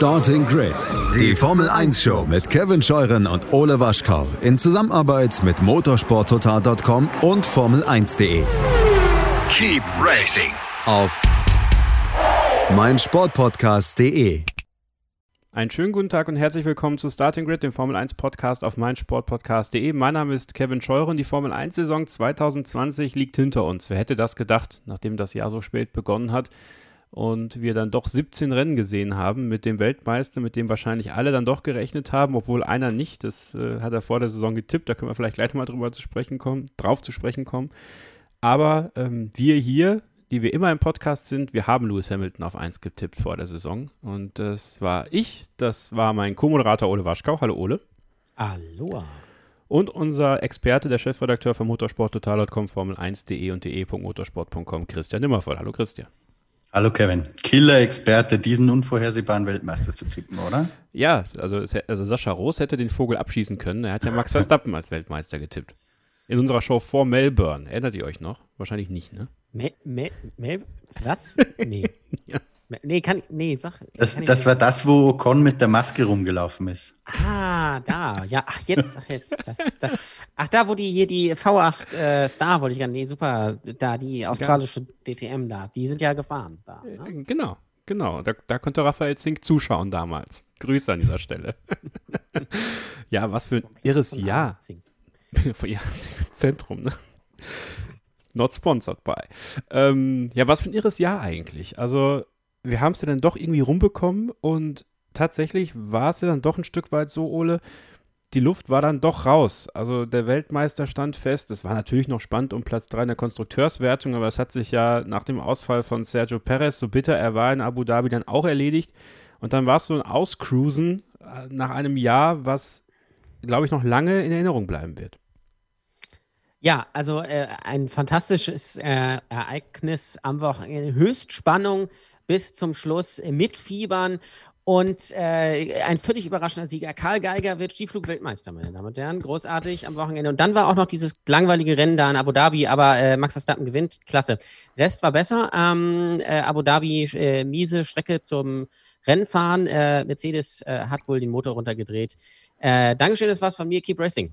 Starting Grid, die Formel 1 Show mit Kevin Scheuren und Ole Waschkau in Zusammenarbeit mit motorsporttotal.com und Formel1.de. Keep racing auf meinsportpodcast.de. Einen schönen guten Tag und herzlich willkommen zu Starting Grid, dem Formel 1 Podcast auf meinsportpodcast.de. Mein Name ist Kevin Scheuren. Die Formel 1 Saison 2020 liegt hinter uns. Wer hätte das gedacht, nachdem das Jahr so spät begonnen hat? Und wir dann doch 17 Rennen gesehen haben mit dem Weltmeister, mit dem wahrscheinlich alle dann doch gerechnet haben, obwohl einer nicht. Das äh, hat er vor der Saison getippt. Da können wir vielleicht gleich mal drüber zu sprechen kommen, drauf zu sprechen kommen. Aber ähm, wir hier, die wir immer im Podcast sind, wir haben Lewis Hamilton auf 1 getippt vor der Saison. Und das war ich, das war mein Co-Moderator Ole Waschkau. Hallo Ole. Aloha. Und unser Experte, der Chefredakteur von motorsporttotal.com, Formel1.de und de.motorsport.com, Christian Nimmervoll. Hallo Christian. Hallo Kevin, Killer-Experte, diesen unvorhersehbaren Weltmeister zu tippen, oder? Ja, also, also Sascha Roos hätte den Vogel abschießen können. Er hat ja Max Verstappen als Weltmeister getippt. In unserer Show vor Melbourne. Erinnert ihr euch noch? Wahrscheinlich nicht, ne? Mel, Mel, Mel was? Nee. ja. Nee, kann, nee, sag. Das, das war das, wo Con mit der Maske rumgelaufen ist. Ah, da. Ja, ach, jetzt, ach, jetzt. Das, das, ach, da, wo die hier die V8 äh, Star, wollte ich gerne, nee, super, da, die australische ja. DTM da, die sind ja gefahren. Da, ne? Äh, genau, genau. Da, da konnte Raphael Zink zuschauen damals. Grüße an dieser Stelle. ja, was für ein irres Jahr. ja, Zentrum, ne? Not sponsored by. Ähm, ja, was für ein irres Jahr eigentlich. Also, wir haben es ja dann doch irgendwie rumbekommen und tatsächlich war es ja dann doch ein Stück weit so, Ole, die Luft war dann doch raus. Also der Weltmeister stand fest. Es war natürlich noch spannend um Platz 3 in der Konstrukteurswertung, aber es hat sich ja nach dem Ausfall von Sergio Perez, so bitter er war in Abu Dhabi, dann auch erledigt. Und dann war es so ein Auscruisen äh, nach einem Jahr, was, glaube ich, noch lange in Erinnerung bleiben wird. Ja, also äh, ein fantastisches äh, Ereignis am Wochenende. Höchstspannung bis zum Schluss mitfiebern. Und äh, ein völlig überraschender Sieger. Karl Geiger wird Skiflug-Weltmeister, meine Damen und Herren. Großartig am Wochenende. Und dann war auch noch dieses langweilige Rennen da in Abu Dhabi, aber äh, Max Verstappen gewinnt. Klasse. Rest war besser. Ähm, äh, Abu Dhabi, äh, miese Strecke zum Rennfahren. Äh, Mercedes äh, hat wohl den Motor runtergedreht. Dankeschön, das war's von mir. Keep Racing.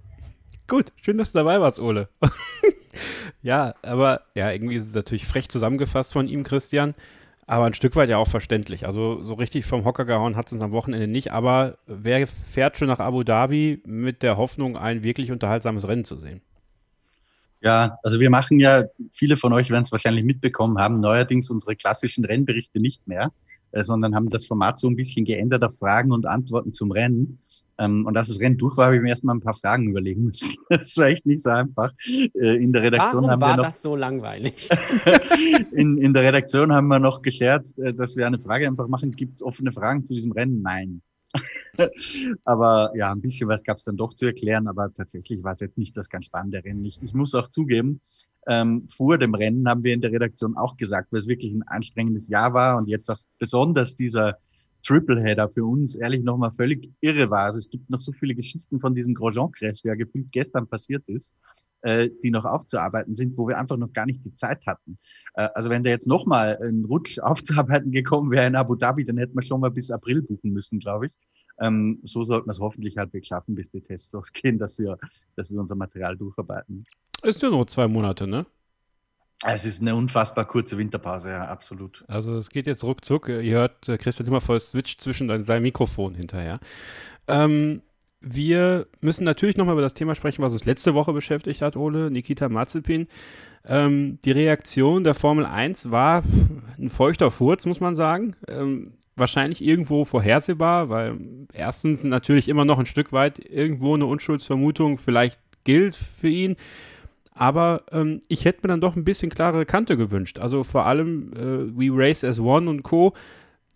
Gut, schön, dass du dabei warst, Ole. ja, aber ja, irgendwie ist es natürlich frech zusammengefasst von ihm, Christian. Aber ein Stück weit ja auch verständlich. Also so richtig vom Hocker gehauen hat es uns am Wochenende nicht. Aber wer fährt schon nach Abu Dhabi mit der Hoffnung, ein wirklich unterhaltsames Rennen zu sehen? Ja, also wir machen ja, viele von euch werden es wahrscheinlich mitbekommen haben, neuerdings unsere klassischen Rennberichte nicht mehr, äh, sondern haben das Format so ein bisschen geändert auf Fragen und Antworten zum Rennen. Ähm, und als das Rennen durch war, habe ich mir erstmal ein paar Fragen überlegen müssen. Das war echt nicht so einfach. Äh, in der Redaktion Warum haben war wir noch, das so langweilig? in, in der Redaktion haben wir noch gescherzt, äh, dass wir eine Frage einfach machen. Gibt es offene Fragen zu diesem Rennen? Nein. aber ja, ein bisschen was gab es dann doch zu erklären, aber tatsächlich war es jetzt nicht das ganz spannende Rennen. Ich, ich muss auch zugeben, ähm, vor dem Rennen haben wir in der Redaktion auch gesagt, weil es wirklich ein anstrengendes Jahr war und jetzt auch besonders dieser Tripleheader für uns ehrlich nochmal völlig irre war. Also es gibt noch so viele Geschichten von diesem Grosjean-Crash, der gefühlt gestern passiert ist, äh, die noch aufzuarbeiten sind, wo wir einfach noch gar nicht die Zeit hatten. Äh, also wenn da jetzt nochmal ein Rutsch aufzuarbeiten gekommen wäre in Abu Dhabi, dann hätten wir schon mal bis April buchen müssen, glaube ich. Ähm, so sollten wir es hoffentlich halbwegs schaffen, bis die Tests losgehen, dass wir, dass wir unser Material durcharbeiten. Ist ja nur zwei Monate, ne? Es ist eine unfassbar kurze Winterpause, ja, absolut. Also es geht jetzt ruckzuck. Ihr hört äh, Christian immer voll Switch zwischen seinem Mikrofon hinterher. Ähm, wir müssen natürlich nochmal über das Thema sprechen, was uns letzte Woche beschäftigt hat, Ole, Nikita Mazepin. Ähm, die Reaktion der Formel 1 war ein feuchter Furz, muss man sagen. Ähm, wahrscheinlich irgendwo vorhersehbar, weil erstens natürlich immer noch ein Stück weit irgendwo eine Unschuldsvermutung vielleicht gilt für ihn. Aber ähm, ich hätte mir dann doch ein bisschen klarere Kante gewünscht. Also vor allem äh, We Race as One und Co.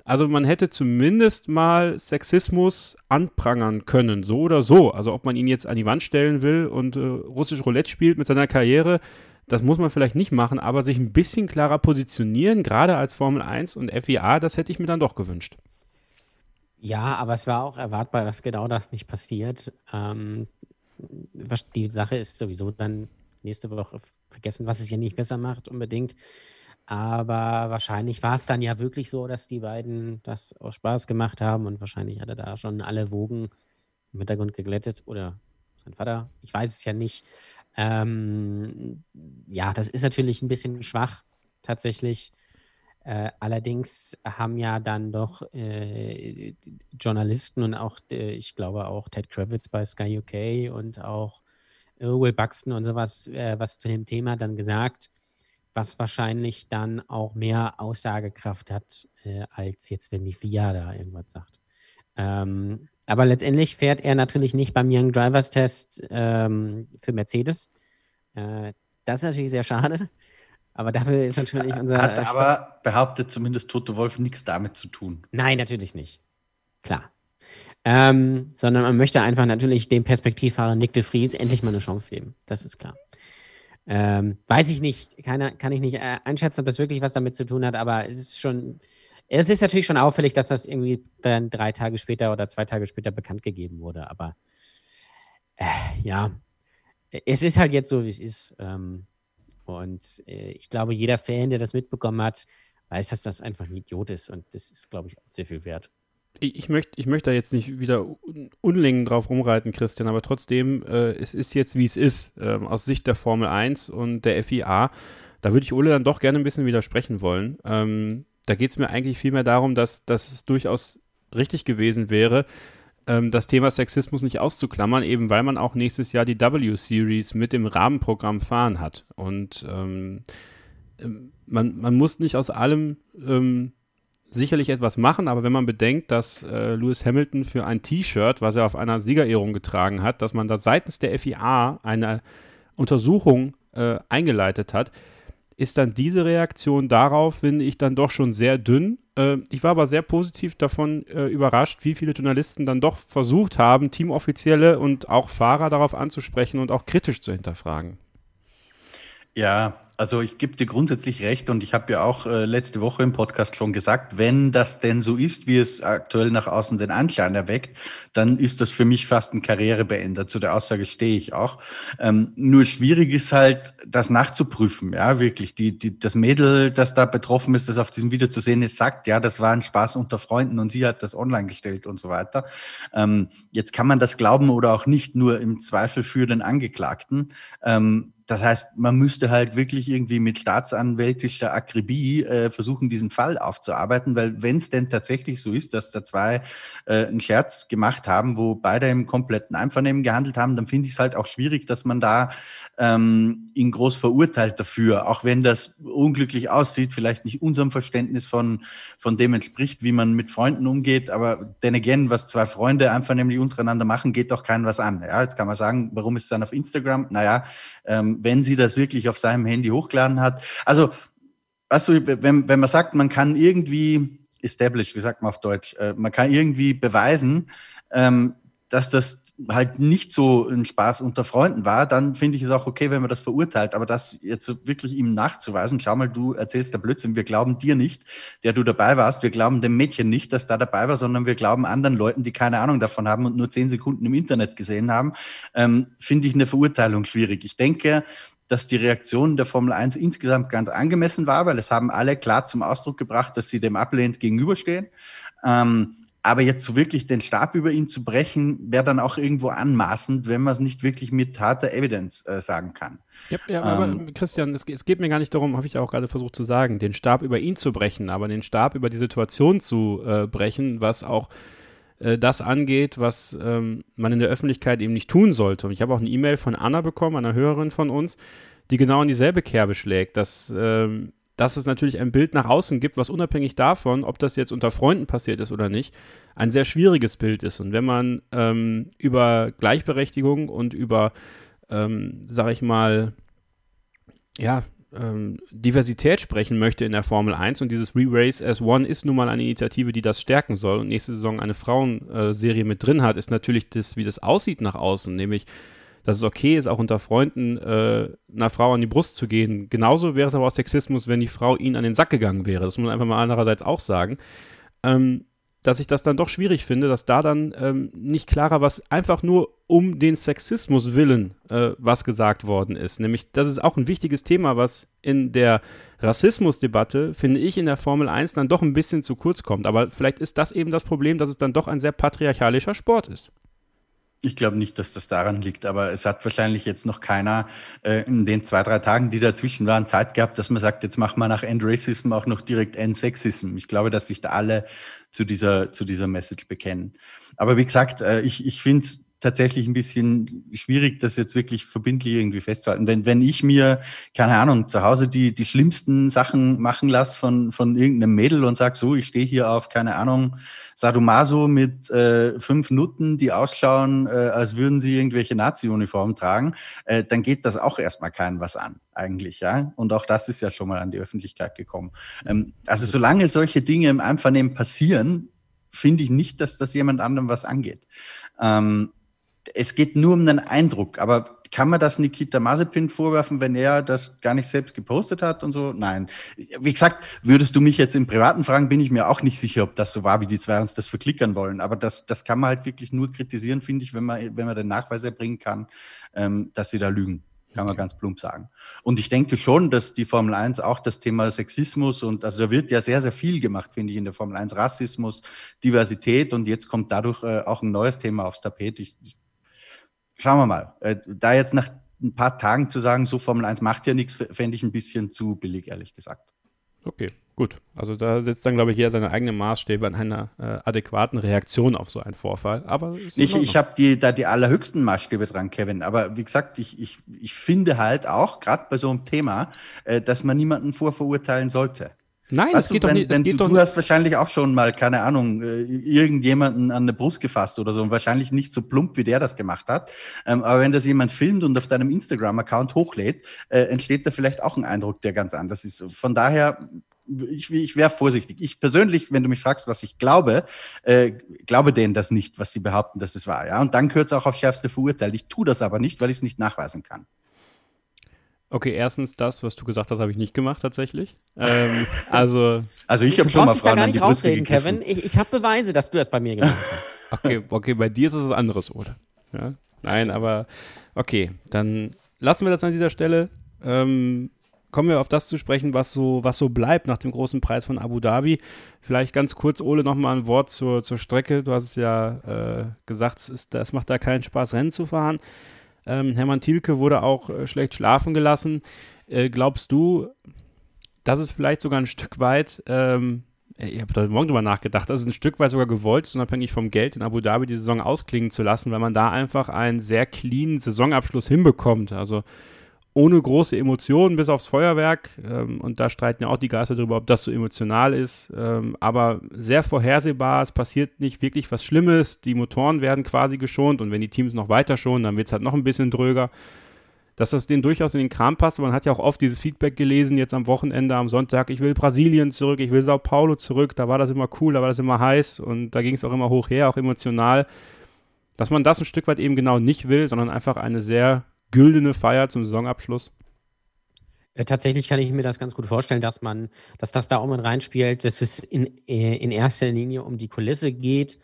Also man hätte zumindest mal Sexismus anprangern können, so oder so. Also ob man ihn jetzt an die Wand stellen will und äh, russisch Roulette spielt mit seiner Karriere, das muss man vielleicht nicht machen, aber sich ein bisschen klarer positionieren, gerade als Formel 1 und FIA, das hätte ich mir dann doch gewünscht. Ja, aber es war auch erwartbar, dass genau das nicht passiert. Ähm, die Sache ist sowieso dann nächste Woche vergessen, was es ja nicht besser macht unbedingt. Aber wahrscheinlich war es dann ja wirklich so, dass die beiden das aus Spaß gemacht haben und wahrscheinlich hat er da schon alle Wogen im Hintergrund geglättet oder sein Vater. Ich weiß es ja nicht. Ähm, ja, das ist natürlich ein bisschen schwach, tatsächlich. Äh, allerdings haben ja dann doch äh, Journalisten und auch, äh, ich glaube auch Ted Kravitz bei Sky UK und auch Will Buxton und sowas, äh, was zu dem Thema dann gesagt, was wahrscheinlich dann auch mehr Aussagekraft hat, äh, als jetzt, wenn die FIA da irgendwas sagt. Ähm, aber letztendlich fährt er natürlich nicht beim Young Drivers Test ähm, für Mercedes. Äh, das ist natürlich sehr schade. Aber dafür ist natürlich unser. Hat aber behauptet zumindest Toto Wolf nichts damit zu tun. Nein, natürlich nicht. Klar. Ähm, sondern man möchte einfach natürlich dem Perspektivfahrer Nick de Vries endlich mal eine Chance geben. Das ist klar. Ähm, weiß ich nicht, keine, kann ich nicht äh, einschätzen, ob das wirklich was damit zu tun hat, aber es ist schon, es ist natürlich schon auffällig, dass das irgendwie dann drei Tage später oder zwei Tage später bekannt gegeben wurde. Aber äh, ja, es ist halt jetzt so, wie es ist. Ähm, und äh, ich glaube, jeder Fan, der das mitbekommen hat, weiß, dass das einfach ein Idiot ist. Und das ist, glaube ich, auch sehr viel wert. Ich, ich möchte ich möcht da jetzt nicht wieder Unlängen drauf rumreiten, Christian, aber trotzdem, äh, es ist jetzt, wie es ist, äh, aus Sicht der Formel 1 und der FIA. Da würde ich Ole dann doch gerne ein bisschen widersprechen wollen. Ähm, da geht es mir eigentlich vielmehr darum, dass, dass es durchaus richtig gewesen wäre, ähm, das Thema Sexismus nicht auszuklammern, eben weil man auch nächstes Jahr die W-Series mit dem Rahmenprogramm fahren hat. Und ähm, ähm, man, man muss nicht aus allem ähm, sicherlich etwas machen, aber wenn man bedenkt, dass äh, Lewis Hamilton für ein T-Shirt, was er auf einer Siegerehrung getragen hat, dass man da seitens der FIA eine Untersuchung äh, eingeleitet hat, ist dann diese Reaktion darauf, finde ich, dann doch schon sehr dünn. Äh, ich war aber sehr positiv davon äh, überrascht, wie viele Journalisten dann doch versucht haben, Teamoffizielle und auch Fahrer darauf anzusprechen und auch kritisch zu hinterfragen. Ja, also ich gebe dir grundsätzlich recht und ich habe ja auch äh, letzte Woche im Podcast schon gesagt, wenn das denn so ist, wie es aktuell nach außen den Anschein erweckt, dann ist das für mich fast ein Karrierebeender. Zu der Aussage stehe ich auch. Ähm, nur schwierig ist halt, das nachzuprüfen. Ja, wirklich. Die, die, das Mädel, das da betroffen ist, das auf diesem Video zu sehen ist, sagt, ja, das war ein Spaß unter Freunden und sie hat das online gestellt und so weiter. Ähm, jetzt kann man das glauben oder auch nicht, nur im Zweifel für den Angeklagten. Ähm, das heißt, man müsste halt wirklich irgendwie mit staatsanwältischer Akribie äh, versuchen, diesen Fall aufzuarbeiten, weil wenn es denn tatsächlich so ist, dass da zwei äh, einen Scherz gemacht haben, wo beide im kompletten Einvernehmen gehandelt haben, dann finde ich es halt auch schwierig, dass man da ähm, ihn groß verurteilt dafür, auch wenn das unglücklich aussieht, vielleicht nicht unserem Verständnis von, von dem entspricht, wie man mit Freunden umgeht. Aber denn again, was zwei Freunde einfach nämlich untereinander machen, geht doch keinen was an. Ja, jetzt kann man sagen, warum ist es dann auf Instagram? Naja, ähm, wenn sie das wirklich auf seinem Handy hochgeladen hat. Also, weißt du, wenn, wenn man sagt, man kann irgendwie establish, wie sagt man auf Deutsch, äh, man kann irgendwie beweisen, ähm, dass das halt nicht so ein Spaß unter Freunden war, dann finde ich es auch okay, wenn man das verurteilt. Aber das jetzt wirklich ihm nachzuweisen, schau mal, du erzählst der Blödsinn, wir glauben dir nicht, der du dabei warst, wir glauben dem Mädchen nicht, dass da dabei war, sondern wir glauben anderen Leuten, die keine Ahnung davon haben und nur zehn Sekunden im Internet gesehen haben, ähm, finde ich eine Verurteilung schwierig. Ich denke, dass die Reaktion der Formel 1 insgesamt ganz angemessen war, weil es haben alle klar zum Ausdruck gebracht, dass sie dem ablehnt gegenüberstehen. Ähm, aber jetzt so wirklich den Stab über ihn zu brechen, wäre dann auch irgendwo anmaßend, wenn man es nicht wirklich mit harter Evidenz äh, sagen kann. Ja, ja aber ähm, Christian, es, es, geht mir gar nicht darum, habe ich auch gerade versucht zu sagen, den Stab über ihn zu brechen, aber den Stab über die Situation zu äh, brechen, was auch äh, das angeht, was ähm, man in der Öffentlichkeit eben nicht tun sollte. Und ich habe auch eine E-Mail von Anna bekommen, einer Hörerin von uns, die genau in dieselbe Kerbe schlägt, dass ähm, dass es natürlich ein Bild nach außen gibt, was unabhängig davon, ob das jetzt unter Freunden passiert ist oder nicht, ein sehr schwieriges Bild ist. Und wenn man ähm, über Gleichberechtigung und über, ähm, sag ich mal, ja, ähm, Diversität sprechen möchte in der Formel 1 und dieses Re-Race as One ist nun mal eine Initiative, die das stärken soll und nächste Saison eine Frauenserie mit drin hat, ist natürlich das, wie das aussieht nach außen, nämlich dass es okay ist, auch unter Freunden äh, einer Frau an die Brust zu gehen. Genauso wäre es aber auch Sexismus, wenn die Frau ihn an den Sack gegangen wäre. Das muss man einfach mal andererseits auch sagen. Ähm, dass ich das dann doch schwierig finde, dass da dann ähm, nicht klarer was einfach nur um den Sexismus willen äh, was gesagt worden ist. Nämlich, das ist auch ein wichtiges Thema, was in der Rassismusdebatte, finde ich, in der Formel 1 dann doch ein bisschen zu kurz kommt. Aber vielleicht ist das eben das Problem, dass es dann doch ein sehr patriarchalischer Sport ist. Ich glaube nicht, dass das daran liegt, aber es hat wahrscheinlich jetzt noch keiner äh, in den zwei, drei Tagen, die dazwischen waren, Zeit gehabt, dass man sagt, jetzt machen wir nach End Racism auch noch direkt End Sexism. Ich glaube, dass sich da alle zu dieser, zu dieser Message bekennen. Aber wie gesagt, äh, ich, ich finde es tatsächlich ein bisschen schwierig, das jetzt wirklich verbindlich irgendwie festzuhalten. Wenn, wenn ich mir, keine Ahnung, zu Hause die, die schlimmsten Sachen machen lasse von, von irgendeinem Mädel und sag so, ich stehe hier auf, keine Ahnung, Sadomaso mit äh, fünf Nutten, die ausschauen, äh, als würden sie irgendwelche Nazi-Uniformen tragen, äh, dann geht das auch erstmal keinen was an, eigentlich, ja. Und auch das ist ja schon mal an die Öffentlichkeit gekommen. Ähm, also solange solche Dinge im Einvernehmen passieren, finde ich nicht, dass das jemand anderem was angeht. Ähm, es geht nur um einen Eindruck, aber kann man das Nikita Mazepin vorwerfen, wenn er das gar nicht selbst gepostet hat und so? Nein. Wie gesagt, würdest du mich jetzt im Privaten fragen, bin ich mir auch nicht sicher, ob das so war, wie die zwei uns das verklickern wollen. Aber das, das kann man halt wirklich nur kritisieren, finde ich, wenn man, wenn man den Nachweis erbringen kann, ähm, dass sie da lügen. Kann man ganz plump sagen. Und ich denke schon, dass die Formel 1 auch das Thema Sexismus und also da wird ja sehr, sehr viel gemacht, finde ich, in der Formel 1. Rassismus, Diversität und jetzt kommt dadurch äh, auch ein neues Thema aufs Tapet. Ich, ich schauen wir mal. Äh, da jetzt nach ein paar Tagen zu sagen, so Formel 1 macht ja nichts, fände ich ein bisschen zu billig, ehrlich gesagt. Okay, gut. Also da setzt dann, glaube ich, jeder seine eigenen Maßstäbe an einer äh, adäquaten Reaktion auf so einen Vorfall. Aber ich, ich habe die, da die allerhöchsten Maßstäbe dran, Kevin. Aber wie gesagt, ich, ich, ich finde halt auch, gerade bei so einem Thema, äh, dass man niemanden vorverurteilen sollte. Nein, es geht du, doch nicht. Wenn, du, doch du hast wahrscheinlich auch schon mal, keine Ahnung, äh, irgendjemanden an der Brust gefasst oder so und wahrscheinlich nicht so plump, wie der das gemacht hat. Ähm, aber wenn das jemand filmt und auf deinem Instagram-Account hochlädt, äh, entsteht da vielleicht auch ein Eindruck, der ganz anders ist. Von daher, ich, ich wäre vorsichtig. Ich persönlich, wenn du mich fragst, was ich glaube, äh, glaube denen das nicht, was sie behaupten, dass es war. Ja, und dann gehört es auch auf schärfste verurteilt. Ich tue das aber nicht, weil ich es nicht nachweisen kann. Okay, erstens das, was du gesagt hast, habe ich nicht gemacht tatsächlich. Ähm, also, also ich habe schon mal Frauen da gar nicht rausreden, Kevin. Ich, ich habe Beweise, dass du das bei mir gemacht hast. okay, okay, bei dir ist es was anderes, oder? Ja? Nein, aber okay, dann lassen wir das an dieser Stelle. Ähm, kommen wir auf das zu sprechen, was so, was so bleibt nach dem großen Preis von Abu Dhabi. Vielleicht ganz kurz, Ole, nochmal ein Wort zur, zur Strecke. Du hast es ja äh, gesagt, es, ist, es macht da keinen Spaß, Rennen zu fahren. Ähm, Hermann Thielke wurde auch äh, schlecht schlafen gelassen. Äh, glaubst du, dass es vielleicht sogar ein Stück weit, ähm, ich habe heute Morgen drüber nachgedacht, dass es ein Stück weit sogar gewollt ist, unabhängig vom Geld in Abu Dhabi die Saison ausklingen zu lassen, weil man da einfach einen sehr cleanen Saisonabschluss hinbekommt. Also ohne große Emotionen bis aufs Feuerwerk. Ähm, und da streiten ja auch die Geister darüber, ob das so emotional ist. Ähm, aber sehr vorhersehbar, es passiert nicht wirklich was Schlimmes. Die Motoren werden quasi geschont und wenn die Teams noch weiter schonen, dann wird es halt noch ein bisschen dröger. Dass das denen durchaus in den Kram passt. Man hat ja auch oft dieses Feedback gelesen, jetzt am Wochenende, am Sonntag, ich will Brasilien zurück, ich will Sao Paulo zurück. Da war das immer cool, da war das immer heiß und da ging es auch immer hoch her, auch emotional. Dass man das ein Stück weit eben genau nicht will, sondern einfach eine sehr güldene Feier zum Saisonabschluss? Äh, tatsächlich kann ich mir das ganz gut vorstellen, dass man, dass das da auch mit reinspielt, dass es in, äh, in erster Linie um die Kulisse geht,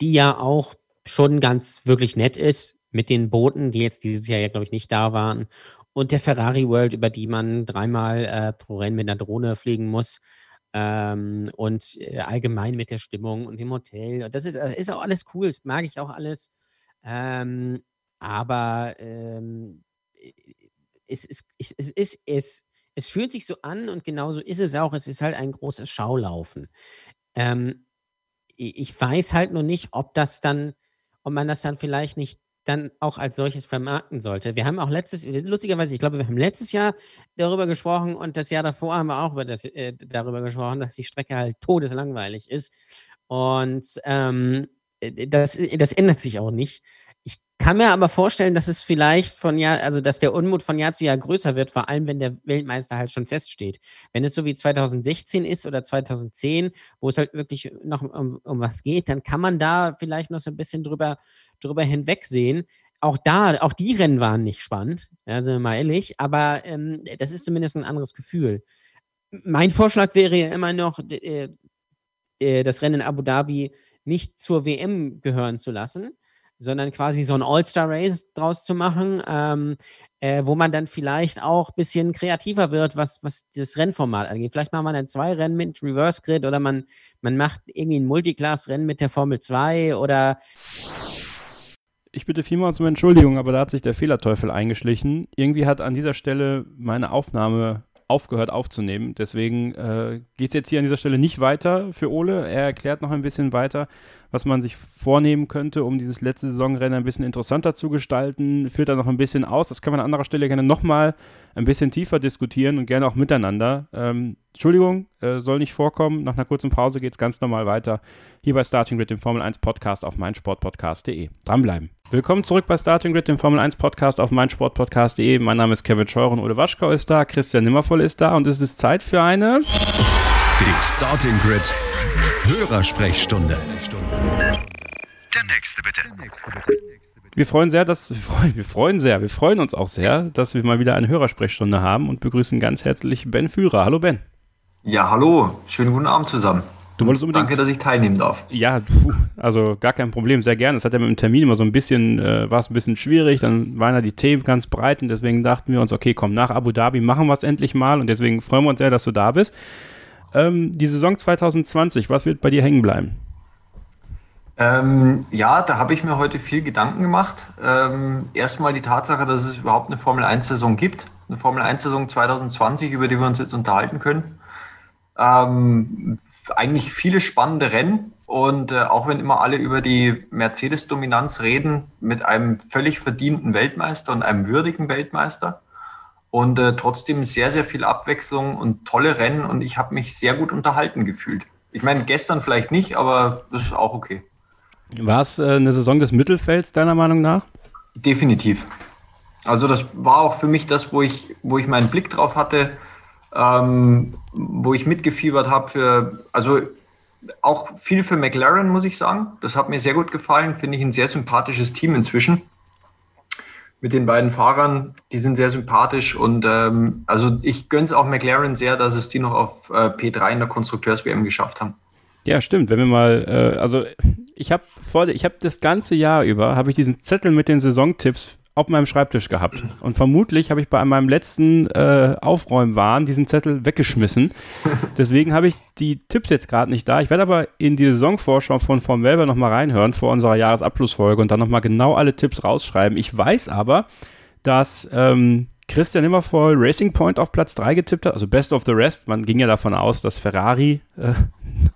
die ja auch schon ganz wirklich nett ist mit den Booten, die jetzt dieses Jahr ja, glaube ich, nicht da waren. Und der Ferrari World, über die man dreimal äh, pro Rennen mit einer Drohne fliegen muss. Ähm, und äh, allgemein mit der Stimmung und dem Hotel. das ist, ist auch alles cool, das mag ich auch alles. Ähm, aber ähm, es, es, es, es, es, es, es fühlt sich so an und genauso ist es auch. Es ist halt ein großes Schaulaufen. Ähm, ich weiß halt nur nicht, ob das dann, ob man das dann vielleicht nicht dann auch als solches vermarkten sollte. Wir haben auch letztes, lustigerweise, ich glaube, wir haben letztes Jahr darüber gesprochen und das Jahr davor haben wir auch über das, äh, darüber gesprochen, dass die Strecke halt todeslangweilig ist. Und ähm, das, das ändert sich auch nicht kann mir aber vorstellen, dass es vielleicht von Jahr, also dass der Unmut von Jahr zu Jahr größer wird, vor allem wenn der Weltmeister halt schon feststeht. Wenn es so wie 2016 ist oder 2010, wo es halt wirklich noch um, um was geht, dann kann man da vielleicht noch so ein bisschen drüber, drüber hinwegsehen. Auch da, auch die Rennen waren nicht spannend, ja, sind wir mal ehrlich, aber ähm, das ist zumindest ein anderes Gefühl. Mein Vorschlag wäre ja immer noch, äh, das Rennen in Abu Dhabi nicht zur WM gehören zu lassen, sondern quasi so ein All-Star-Race draus zu machen, ähm, äh, wo man dann vielleicht auch ein bisschen kreativer wird, was, was das Rennformat angeht. Vielleicht macht man dann zwei Rennen mit Reverse Grid oder man, man macht irgendwie ein Multiclass-Rennen mit der Formel 2 oder ich bitte vielmals um Entschuldigung, aber da hat sich der Fehlerteufel eingeschlichen. Irgendwie hat an dieser Stelle meine Aufnahme aufgehört aufzunehmen. Deswegen äh, geht es jetzt hier an dieser Stelle nicht weiter für Ole. Er erklärt noch ein bisschen weiter, was man sich vornehmen könnte, um dieses letzte Saisonrennen ein bisschen interessanter zu gestalten. Führt da noch ein bisschen aus. Das kann man an anderer Stelle gerne nochmal ein bisschen tiefer diskutieren und gerne auch miteinander. Ähm, Entschuldigung, äh, soll nicht vorkommen. Nach einer kurzen Pause geht es ganz normal weiter. Hier bei Starting Grid, dem Formel 1 Podcast auf meinsportpodcast.de. Dranbleiben. Willkommen zurück bei Starting Grid, dem Formel 1 Podcast auf meinsportpodcast.de. Mein Name ist Kevin Scheuren, Ole Waschkau ist da, Christian Nimmervoll ist da und es ist Zeit für eine. Die Starting Grid Hörersprechstunde. Der nächste bitte. Wir freuen sehr, dass wir freuen, wir freuen sehr, wir freuen uns auch sehr, dass wir mal wieder eine Hörersprechstunde haben und begrüßen ganz herzlich Ben Führer. Hallo Ben. Ja, hallo. Schönen guten Abend zusammen. Du wolltest unbedingt. Danke, dass ich teilnehmen darf. Ja, puh, also gar kein Problem, sehr gerne. Es hat ja mit dem Termin immer so ein bisschen, äh, war es ein bisschen schwierig, dann waren ja die Themen ganz breit und deswegen dachten wir uns, okay, komm, nach Abu Dhabi machen wir es endlich mal und deswegen freuen wir uns sehr, dass du da bist. Ähm, die Saison 2020, was wird bei dir hängen bleiben? Ähm, ja, da habe ich mir heute viel Gedanken gemacht. Ähm, erstmal die Tatsache, dass es überhaupt eine Formel 1-Saison gibt. Eine Formel 1-Saison 2020, über die wir uns jetzt unterhalten können. Ähm, eigentlich viele spannende Rennen. Und äh, auch wenn immer alle über die Mercedes-Dominanz reden, mit einem völlig verdienten Weltmeister und einem würdigen Weltmeister. Und äh, trotzdem sehr, sehr viel Abwechslung und tolle Rennen. Und ich habe mich sehr gut unterhalten gefühlt. Ich meine, gestern vielleicht nicht, aber das ist auch okay. War es äh, eine Saison des Mittelfelds, deiner Meinung nach? Definitiv. Also das war auch für mich das, wo ich, wo ich meinen Blick drauf hatte, ähm, wo ich mitgefiebert habe für, also auch viel für McLaren, muss ich sagen. Das hat mir sehr gut gefallen, finde ich ein sehr sympathisches Team inzwischen. Mit den beiden Fahrern, die sind sehr sympathisch und ähm, also ich gönne es auch McLaren sehr, dass es die noch auf äh, P3 in der Konstrukteurs-WM geschafft haben. Ja, stimmt. Wenn wir mal, äh, also ich habe vor, ich habe das ganze Jahr über, habe ich diesen Zettel mit den Saisontipps auf meinem Schreibtisch gehabt. Und vermutlich habe ich bei meinem letzten äh, Aufräumwahn diesen Zettel weggeschmissen. Deswegen habe ich die Tipps jetzt gerade nicht da. Ich werde aber in die Saisonvorschau von Form Welber nochmal reinhören vor unserer Jahresabschlussfolge und dann nochmal genau alle Tipps rausschreiben. Ich weiß aber, dass ähm, Christian Immervoll Racing Point auf Platz 3 getippt hat, also Best of the Rest. Man ging ja davon aus, dass Ferrari äh,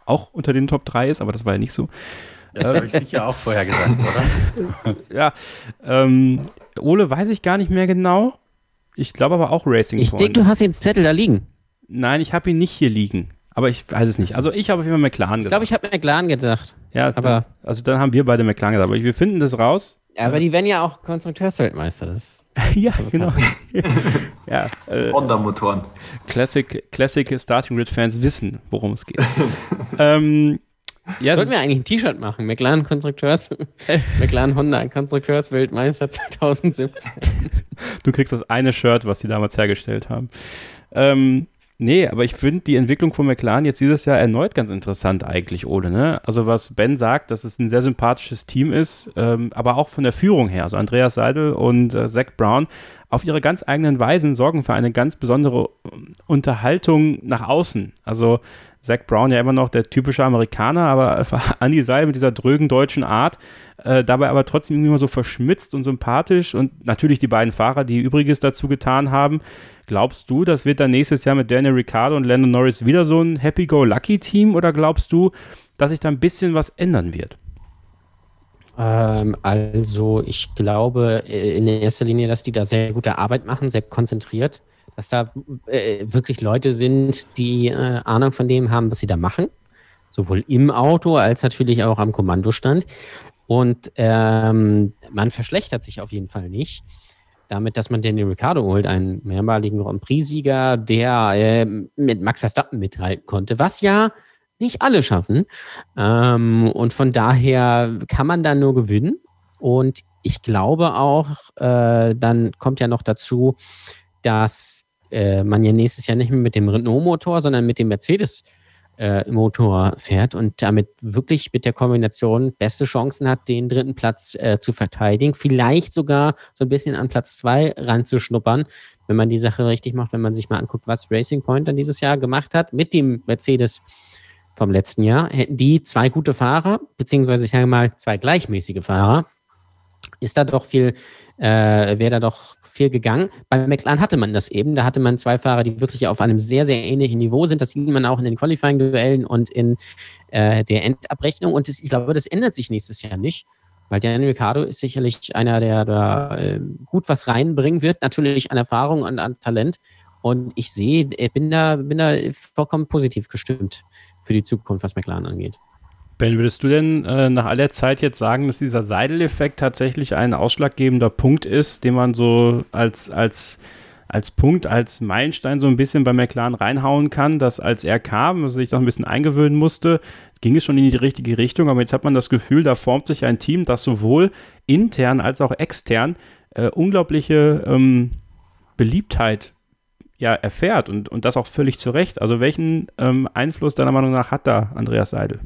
auch unter den Top 3 ist, aber das war ja nicht so. Das habe ich sicher auch vorher gesagt, oder? ja, ähm, Ole weiß ich gar nicht mehr genau. Ich glaube aber auch Racing ich Point. denke, du hast den Zettel da liegen. Nein, ich habe ihn nicht hier liegen. Aber ich weiß es nicht. Also ich habe auf jeden Fall McLaren Ich gesagt. glaube, ich habe McLaren gedacht. ja, aber- dann, also dann haben wir beide McLaren gesagt. Aber wir finden das raus. Aber die werden ja auch Konstrukteursweltmeister. Das ja, genau. ja, äh, Honda-Motoren. Classic, Classic Starting Grid Fans wissen, worum es geht. ähm, ja, sollten wir eigentlich ein T-Shirt machen. McLaren Konstrukteurs, McLaren Honda Konstrukteursweltmeister 2017. du kriegst das eine Shirt, was die damals hergestellt haben. Ähm, nee, aber ich finde die Entwicklung von McLaren jetzt dieses Jahr erneut ganz interessant eigentlich, Ole. Ne? Also was Ben sagt, dass es ein sehr sympathisches Team ist, ähm, aber auch von der Führung her. Also Andreas Seidel und äh, Zach Brown auf ihre ganz eigenen Weisen sorgen für eine ganz besondere ähm, Unterhaltung nach außen. Also Zach Brown ja immer noch der typische Amerikaner, aber Andy Seidel mit dieser drögen deutschen Art, äh, dabei aber trotzdem immer so verschmitzt und sympathisch und natürlich die beiden Fahrer, die Übriges dazu getan haben. Glaubst du, das wird dann nächstes Jahr mit Daniel Ricciardo und Landon Norris wieder so ein Happy-Go-Lucky-Team oder glaubst du, dass sich da ein bisschen was ändern wird? Ähm, also, ich glaube äh, in erster Linie, dass die da sehr gute Arbeit machen, sehr konzentriert. Dass da äh, wirklich Leute sind, die äh, Ahnung von dem haben, was sie da machen. Sowohl im Auto als natürlich auch am Kommandostand. Und ähm, man verschlechtert sich auf jeden Fall nicht. Damit, dass man Daniel Ricciardo holt, einen mehrmaligen Grand Prix-Sieger, der äh, mit Max Verstappen mithalten konnte, was ja nicht alle schaffen. Ähm, und von daher kann man da nur gewinnen. Und ich glaube auch, äh, dann kommt ja noch dazu, dass äh, man ja nächstes Jahr nicht mehr mit dem Renault-Motor, sondern mit dem Mercedes äh, Motor fährt und damit wirklich mit der Kombination beste Chancen hat, den dritten Platz äh, zu verteidigen. Vielleicht sogar so ein bisschen an Platz zwei ranzuschnuppern, wenn man die Sache richtig macht, wenn man sich mal anguckt, was Racing Point dann dieses Jahr gemacht hat mit dem Mercedes vom letzten Jahr. Hätten die zwei gute Fahrer, beziehungsweise ich sage mal zwei gleichmäßige Fahrer, ist da doch viel, äh, wäre da doch viel gegangen. Bei McLaren hatte man das eben. Da hatte man zwei Fahrer, die wirklich auf einem sehr, sehr ähnlichen Niveau sind. Das sieht man auch in den Qualifying-Duellen und in äh, der Endabrechnung. Und das, ich glaube, das ändert sich nächstes Jahr nicht. Weil Daniel Ricciardo ist sicherlich einer, der da äh, gut was reinbringen wird, natürlich an Erfahrung und an Talent. Und ich sehe, bin da, bin da vollkommen positiv gestimmt für die Zukunft, was McLaren angeht. Ben, würdest du denn äh, nach aller Zeit jetzt sagen, dass dieser Seidel-Effekt tatsächlich ein ausschlaggebender Punkt ist, den man so als, als, als Punkt, als Meilenstein so ein bisschen bei McLaren reinhauen kann, dass als er kam, also sich noch ein bisschen eingewöhnen musste, ging es schon in die richtige Richtung, aber jetzt hat man das Gefühl, da formt sich ein Team, das sowohl intern als auch extern äh, unglaubliche ähm, Beliebtheit ja, erfährt und, und das auch völlig zu Recht. Also welchen ähm, Einfluss deiner Meinung nach hat da Andreas Seidel?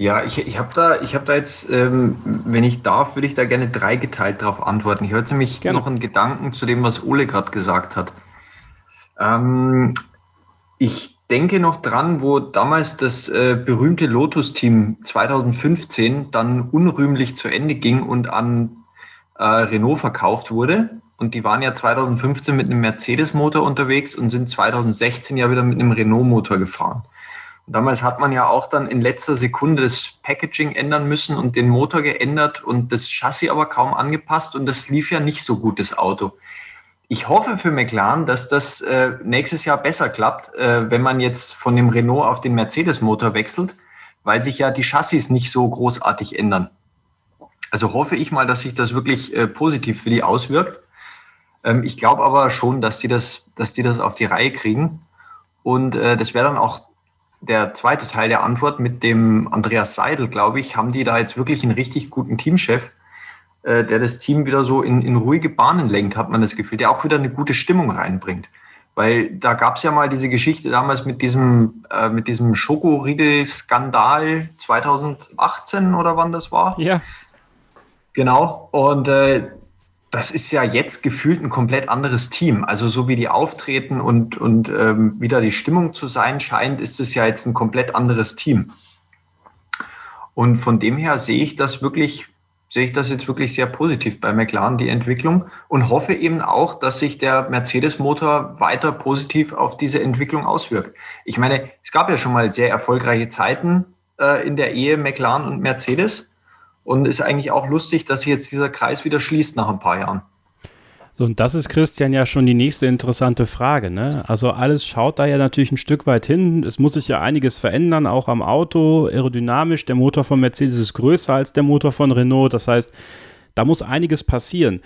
Ja, ich, ich habe da, hab da jetzt, ähm, wenn ich darf, würde ich da gerne dreigeteilt darauf antworten. Ich jetzt nämlich gerne. noch einen Gedanken zu dem, was Ole gerade gesagt hat. Ähm, ich denke noch dran, wo damals das äh, berühmte Lotus-Team 2015 dann unrühmlich zu Ende ging und an äh, Renault verkauft wurde. Und die waren ja 2015 mit einem Mercedes-Motor unterwegs und sind 2016 ja wieder mit einem Renault-Motor gefahren. Damals hat man ja auch dann in letzter Sekunde das Packaging ändern müssen und den Motor geändert und das Chassis aber kaum angepasst und das lief ja nicht so gut, das Auto. Ich hoffe für McLaren, dass das äh, nächstes Jahr besser klappt, äh, wenn man jetzt von dem Renault auf den Mercedes-Motor wechselt, weil sich ja die Chassis nicht so großartig ändern. Also hoffe ich mal, dass sich das wirklich äh, positiv für die auswirkt. Ähm, ich glaube aber schon, dass die das, dass die das auf die Reihe kriegen. Und äh, das wäre dann auch der zweite Teil der Antwort mit dem Andreas Seidel, glaube ich, haben die da jetzt wirklich einen richtig guten Teamchef, äh, der das Team wieder so in, in ruhige Bahnen lenkt, hat man das Gefühl, der auch wieder eine gute Stimmung reinbringt. Weil da gab es ja mal diese Geschichte damals mit diesem, äh, mit diesem Schokoriegel-Skandal 2018 oder wann das war. Ja. Genau. Und äh, das ist ja jetzt gefühlt ein komplett anderes Team. Also so wie die auftreten und, und ähm, wieder die Stimmung zu sein scheint, ist es ja jetzt ein komplett anderes Team. Und von dem her sehe ich das wirklich, sehe ich das jetzt wirklich sehr positiv bei McLaren, die Entwicklung, und hoffe eben auch, dass sich der Mercedes-Motor weiter positiv auf diese Entwicklung auswirkt. Ich meine, es gab ja schon mal sehr erfolgreiche Zeiten äh, in der Ehe McLaren und Mercedes. Und ist eigentlich auch lustig, dass jetzt dieser Kreis wieder schließt nach ein paar Jahren. So, und das ist, Christian, ja schon die nächste interessante Frage. Ne? Also alles schaut da ja natürlich ein Stück weit hin. Es muss sich ja einiges verändern, auch am Auto, aerodynamisch. Der Motor von Mercedes ist größer als der Motor von Renault. Das heißt, da muss einiges passieren.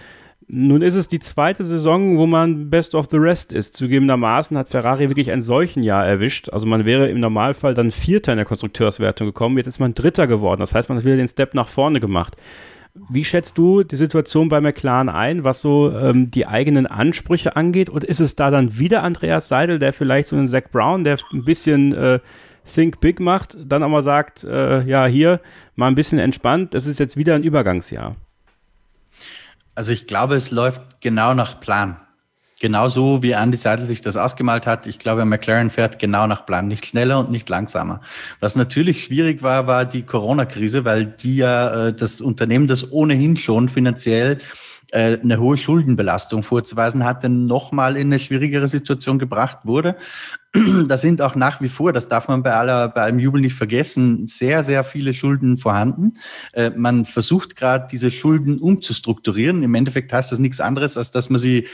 Nun ist es die zweite Saison, wo man Best of the Rest ist. Zugegebenermaßen hat Ferrari wirklich ein solchen Jahr erwischt. Also man wäre im Normalfall dann Vierter in der Konstrukteurswertung gekommen. Jetzt ist man Dritter geworden. Das heißt, man hat wieder den Step nach vorne gemacht. Wie schätzt du die Situation bei McLaren ein, was so ähm, die eigenen Ansprüche angeht? Und ist es da dann wieder Andreas Seidel, der vielleicht so einen Zach Brown, der ein bisschen äh, Think Big macht, dann auch mal sagt, äh, ja, hier mal ein bisschen entspannt, es ist jetzt wieder ein Übergangsjahr? Also ich glaube, es läuft genau nach Plan. Genau so, wie Andy Seidel sich das ausgemalt hat. Ich glaube, McLaren fährt genau nach Plan, nicht schneller und nicht langsamer. Was natürlich schwierig war, war die Corona-Krise, weil die ja äh, das Unternehmen, das ohnehin schon finanziell eine hohe Schuldenbelastung vorzuweisen hatte, nochmal in eine schwierigere Situation gebracht wurde. Da sind auch nach wie vor, das darf man bei, aller, bei allem Jubel nicht vergessen, sehr, sehr viele Schulden vorhanden. Äh, man versucht gerade, diese Schulden umzustrukturieren. Im Endeffekt heißt das nichts anderes, als dass man sie äh,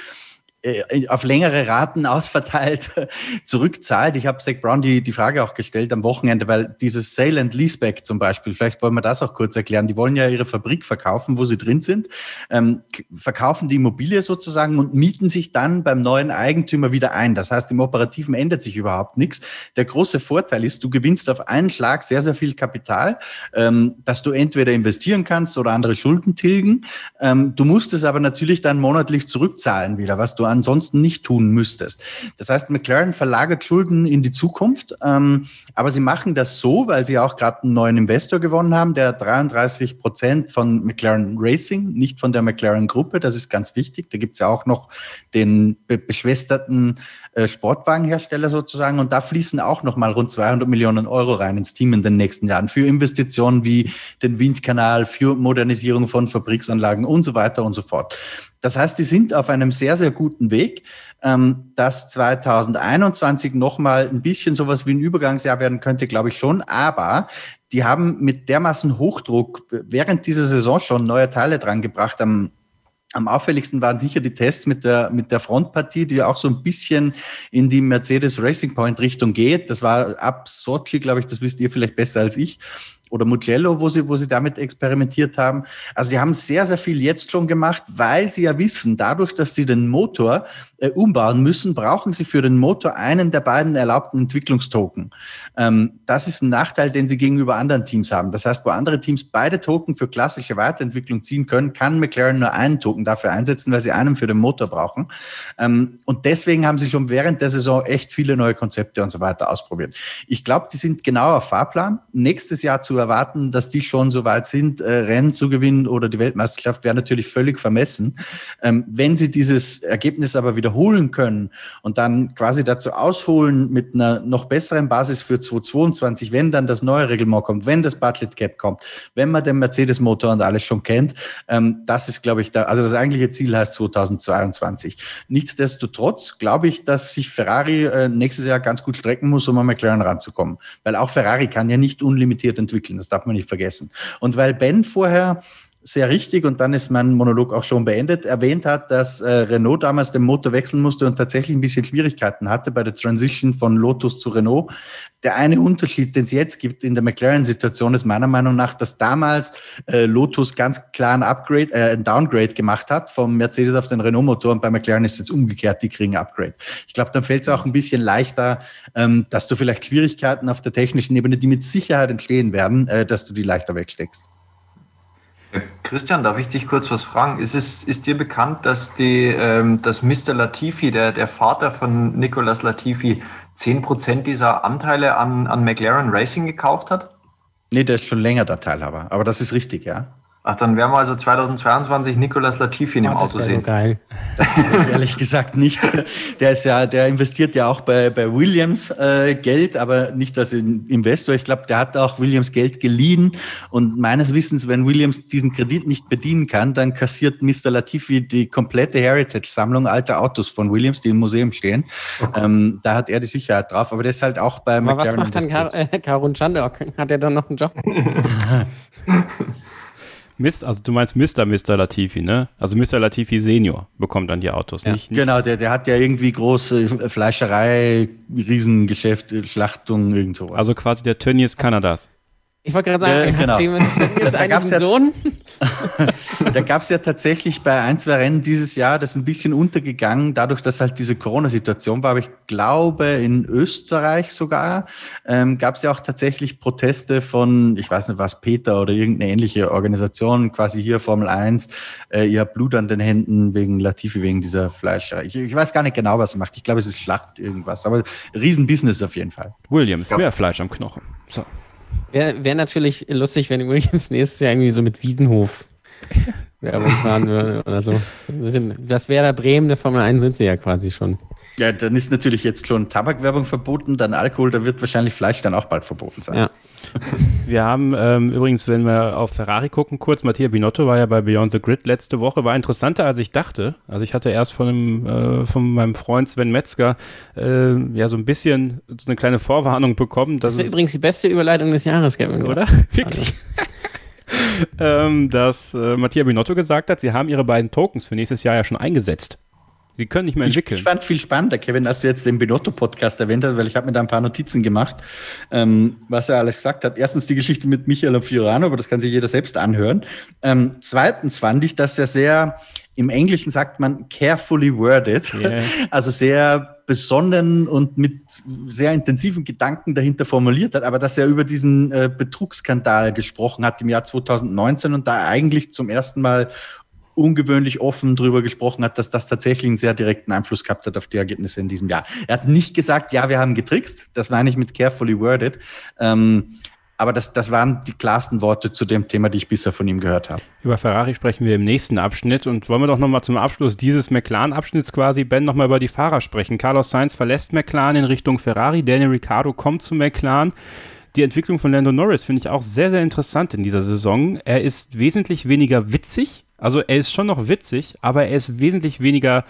auf längere Raten ausverteilt zurückzahlt. Ich habe Zach Brown die, die Frage auch gestellt am Wochenende, weil dieses Sale and Leaseback zum Beispiel, vielleicht wollen wir das auch kurz erklären, die wollen ja ihre Fabrik verkaufen, wo sie drin sind, ähm, verkaufen die Immobilie sozusagen und mieten sich dann beim neuen Eigentümer wieder ein. Das heißt, im Operativen ändert sich überhaupt nichts. Der große Vorteil ist, du gewinnst auf einen Schlag sehr, sehr viel Kapital, ähm, dass du entweder investieren kannst oder andere Schulden tilgen. Ähm, du musst es aber natürlich dann monatlich zurückzahlen wieder, was du ansonsten nicht tun müsstest. Das heißt, McLaren verlagert Schulden in die Zukunft, ähm, aber sie machen das so, weil sie auch gerade einen neuen Investor gewonnen haben, der 33 Prozent von McLaren Racing, nicht von der McLaren Gruppe, das ist ganz wichtig. Da gibt es ja auch noch den be beschwesterten äh, Sportwagenhersteller sozusagen und da fließen auch nochmal rund 200 Millionen Euro rein ins Team in den nächsten Jahren für Investitionen wie den Windkanal, für Modernisierung von Fabriksanlagen und so weiter und so fort. Das heißt, die sind auf einem sehr, sehr guten Weg, ähm, dass 2021 nochmal ein bisschen sowas wie ein Übergangsjahr werden könnte, glaube ich schon. Aber die haben mit dermaßen Hochdruck während dieser Saison schon neue Teile dran gebracht. Am am auffälligsten waren sicher die Tests mit der, mit der Frontpartie, die auch so ein bisschen in die Mercedes Racing Point Richtung geht. Das war ab Sochi, glaube ich, das wisst ihr vielleicht besser als ich oder Mugello, wo sie, wo sie damit experimentiert haben. Also sie haben sehr, sehr viel jetzt schon gemacht, weil sie ja wissen, dadurch, dass sie den Motor äh, umbauen müssen, brauchen sie für den Motor einen der beiden erlaubten Entwicklungstoken. Ähm, das ist ein Nachteil, den sie gegenüber anderen Teams haben. Das heißt, wo andere Teams beide Token für klassische Weiterentwicklung ziehen können, kann McLaren nur einen Token dafür einsetzen, weil sie einen für den Motor brauchen. Ähm, und deswegen haben sie schon während der Saison echt viele neue Konzepte und so weiter ausprobiert. Ich glaube, die sind genau auf Fahrplan. Nächstes Jahr zu erwarten, dass die schon so weit sind, äh, Rennen zu gewinnen oder die Weltmeisterschaft, wäre natürlich völlig vermessen. Ähm, wenn sie dieses Ergebnis aber wiederholen können und dann quasi dazu ausholen mit einer noch besseren Basis für 2022, wenn dann das neue Reglement kommt, wenn das Bartlett Cap kommt, wenn man den Mercedes-Motor und alles schon kennt, ähm, das ist, glaube ich, da, also das eigentliche Ziel heißt 2022. Nichtsdestotrotz glaube ich, dass sich Ferrari äh, nächstes Jahr ganz gut strecken muss, um an McLaren ranzukommen. Weil auch Ferrari kann ja nicht unlimitiert entwickeln entwickeln. Das darf man nicht vergessen. Und weil Ben vorher sehr richtig, und dann ist mein Monolog auch schon beendet, erwähnt hat, dass äh, Renault damals den Motor wechseln musste und tatsächlich ein bisschen Schwierigkeiten hatte bei der Transition von Lotus zu Renault. Der eine Unterschied, den es jetzt gibt in der McLaren-Situation, ist meiner Meinung nach, dass damals äh, Lotus ganz klar ein Upgrade, äh, ein Downgrade gemacht hat vom Mercedes auf den Renault-Motor und bei McLaren ist es jetzt umgekehrt, die kriegen Upgrade. Ich glaube, dann fällt es auch ein bisschen leichter, ähm, dass du vielleicht Schwierigkeiten auf der technischen Ebene, die mit Sicherheit entstehen werden, äh, dass du die leichter wegsteckst. Christian, darf ich dich kurz was fragen? Ist, es, ist dir bekannt, dass, die, ähm, dass Mr. Latifi, der, der Vater von Nicolas Latifi, 10% dieser Anteile an, an McLaren Racing gekauft hat? Nee, der ist schon länger der Teilhaber, aber das ist richtig, ja. Ach, dann werden wir also 2022 Nicolas Latifi in dem oh, Auto sehen. So geil. ehrlich gesagt nicht. Der ist ja, der investiert ja auch bei, bei Williams äh, Geld, aber nicht als Investor. Ich glaube, der hat auch Williams Geld geliehen. Und meines Wissens, wenn Williams diesen Kredit nicht bedienen kann, dann kassiert Mr. Latifi die komplette Heritage-Sammlung alter Autos von Williams, die im Museum stehen. Okay. Ähm, da hat er die Sicherheit drauf. Aber der ist halt auch bei aber McLaren. Was macht dann Kar äh, Karun Chandok? Hat er dann noch einen Job? Mist, also du meinst Mr. Mr. Latifi, ne? Also Mr. Latifi Senior bekommt dann die Autos, ja. nicht, nicht? Genau, der, der hat ja irgendwie große Fleischerei, Riesengeschäft, Schlachtung, irgend sowas. Also quasi der Tönnies Kanadas. Ich wollte gerade sagen, ja, genau. Clemens ist eigentlich ein Sohn. da gab es ja tatsächlich bei ein, zwei Rennen dieses Jahr, das ist ein bisschen untergegangen, dadurch, dass halt diese Corona-Situation war. Aber ich glaube, in Österreich sogar ähm, gab es ja auch tatsächlich Proteste von, ich weiß nicht was, Peter oder irgendeine ähnliche Organisation, quasi hier Formel 1. Äh, ihr habt Blut an den Händen wegen Latifi, wegen dieser Fleischerei. Ich, ich weiß gar nicht genau, was er macht. Ich glaube, es ist Schlacht irgendwas. Aber Riesenbusiness auf jeden Fall. Williams, ja. mehr Fleisch am Knochen. So. Wäre wär natürlich lustig, wenn Williams nächstes Jahr irgendwie so mit Wiesenhof Werbung fahren würde oder so. Das wäre der Bremen der Formel 1 sind sie ja quasi schon. Ja, dann ist natürlich jetzt schon Tabakwerbung verboten, dann Alkohol, da wird wahrscheinlich Fleisch dann auch bald verboten sein. Ja. Wir haben ähm, übrigens, wenn wir auf Ferrari gucken, kurz, Mattia Binotto war ja bei Beyond the Grid letzte Woche, war interessanter, als ich dachte. Also ich hatte erst von, einem, äh, von meinem Freund Sven Metzger äh, ja so ein bisschen so eine kleine Vorwarnung bekommen. das wäre übrigens die beste Überleitung des Jahres, Kevin. Oder? Wirklich? ähm, dass äh, Mattia Binotto gesagt hat, sie haben ihre beiden Tokens für nächstes Jahr ja schon eingesetzt. Die können nicht mehr entwickeln. Ich, ich fand viel spannender, Kevin, als du jetzt den Binotto-Podcast erwähnt hast, weil ich habe mir da ein paar Notizen gemacht, ähm, was er alles gesagt hat. Erstens die Geschichte mit Michael Fiorano, aber das kann sich jeder selbst anhören. Ähm, zweitens fand ich, dass er sehr, im Englischen sagt man carefully worded, yeah. also sehr besonnen und mit sehr intensiven Gedanken dahinter formuliert hat, aber dass er über diesen äh, Betrugsskandal gesprochen hat im Jahr 2019 und da eigentlich zum ersten Mal ungewöhnlich offen darüber gesprochen hat, dass das tatsächlich einen sehr direkten Einfluss gehabt hat auf die Ergebnisse in diesem Jahr. Er hat nicht gesagt, ja, wir haben getrickst. Das meine ich mit carefully worded. Ähm, aber das, das waren die klarsten Worte zu dem Thema, die ich bisher von ihm gehört habe. Über Ferrari sprechen wir im nächsten Abschnitt und wollen wir doch nochmal zum Abschluss dieses McLaren-Abschnitts quasi, Ben, nochmal über die Fahrer sprechen. Carlos Sainz verlässt McLaren in Richtung Ferrari, Daniel Ricciardo kommt zu McLaren. Die Entwicklung von Lando Norris finde ich auch sehr, sehr interessant in dieser Saison. Er ist wesentlich weniger witzig, also er ist schon noch witzig, aber er ist wesentlich weniger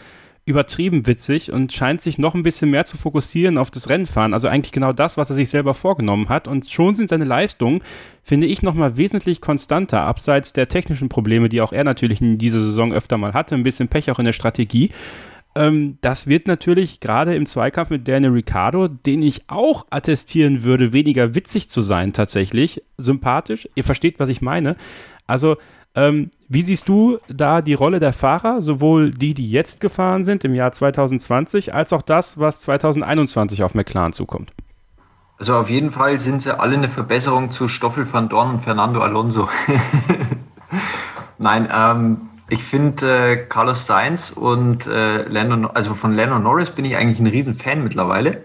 übertrieben witzig und scheint sich noch ein bisschen mehr zu fokussieren auf das Rennfahren. Also eigentlich genau das, was er sich selber vorgenommen hat. Und schon sind seine Leistungen, finde ich, nochmal wesentlich konstanter, abseits der technischen Probleme, die auch er natürlich in dieser Saison öfter mal hatte. Ein bisschen Pech auch in der Strategie. Ähm, das wird natürlich gerade im Zweikampf mit Daniel Ricciardo, den ich auch attestieren würde, weniger witzig zu sein tatsächlich, sympathisch. Ihr versteht, was ich meine. Also ähm, wie siehst du da die Rolle der Fahrer, sowohl die, die jetzt gefahren sind im Jahr 2020, als auch das, was 2021 auf McLaren zukommt? Also auf jeden Fall sind sie alle eine Verbesserung zu Stoffel van Dorn und Fernando Alonso. Nein, ähm, ich finde äh, Carlos Sainz und äh, Lando, also von Lando Norris bin ich eigentlich ein Riesenfan mittlerweile.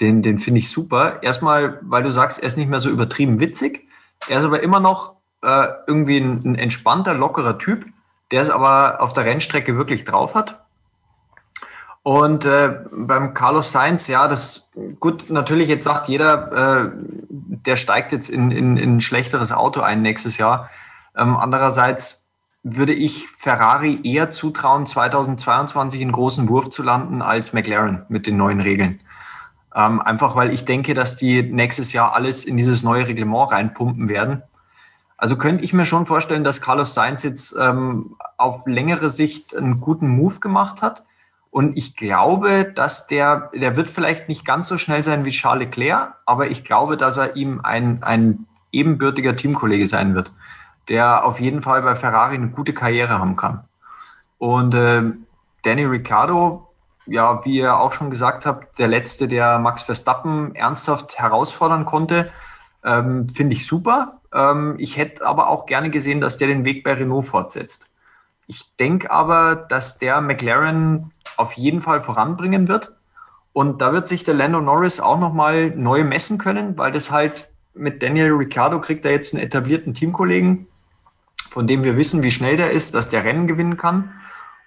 Den, den finde ich super. Erstmal, weil du sagst, er ist nicht mehr so übertrieben witzig. Er ist aber immer noch äh, irgendwie ein, ein, entspannter, lockerer Typ, der es aber auf der Rennstrecke wirklich drauf hat. Und äh, beim Carlos Sainz, ja, das gut, natürlich jetzt sagt jeder, äh, der steigt jetzt in, in, in, ein schlechteres Auto ein nächstes Jahr. Ähm, andererseits würde ich Ferrari eher zutrauen, 2022 einen großen Wurf zu landen als McLaren mit den neuen Regeln. Ähm, einfach weil ich denke, dass die nächstes Jahr alles in dieses neue Reglement reinpumpen werden. Also könnte ich mir schon vorstellen, dass Carlos Sainz jetzt ähm, auf längere Sicht einen guten Move gemacht hat. Und ich glaube, dass der, der wird vielleicht nicht ganz so schnell sein wie Charles Leclerc, aber ich glaube, dass er ihm ein, ein ebenbürtiger Teamkollege sein wird, der auf jeden Fall bei Ferrari eine gute Karriere haben kann. Und äh, Danny Ricciardo, ja, wie ihr auch schon gesagt habt, der letzte, der Max Verstappen ernsthaft herausfordern konnte, ähm, finde ich super. Ähm, ich hätte aber auch gerne gesehen, dass der den Weg bei Renault fortsetzt. Ich denke aber, dass der McLaren auf jeden Fall voranbringen wird. Und da wird sich der Lando Norris auch nochmal neu messen können, weil das halt mit Daniel Ricciardo kriegt er jetzt einen etablierten Teamkollegen, von dem wir wissen, wie schnell der ist, dass der Rennen gewinnen kann.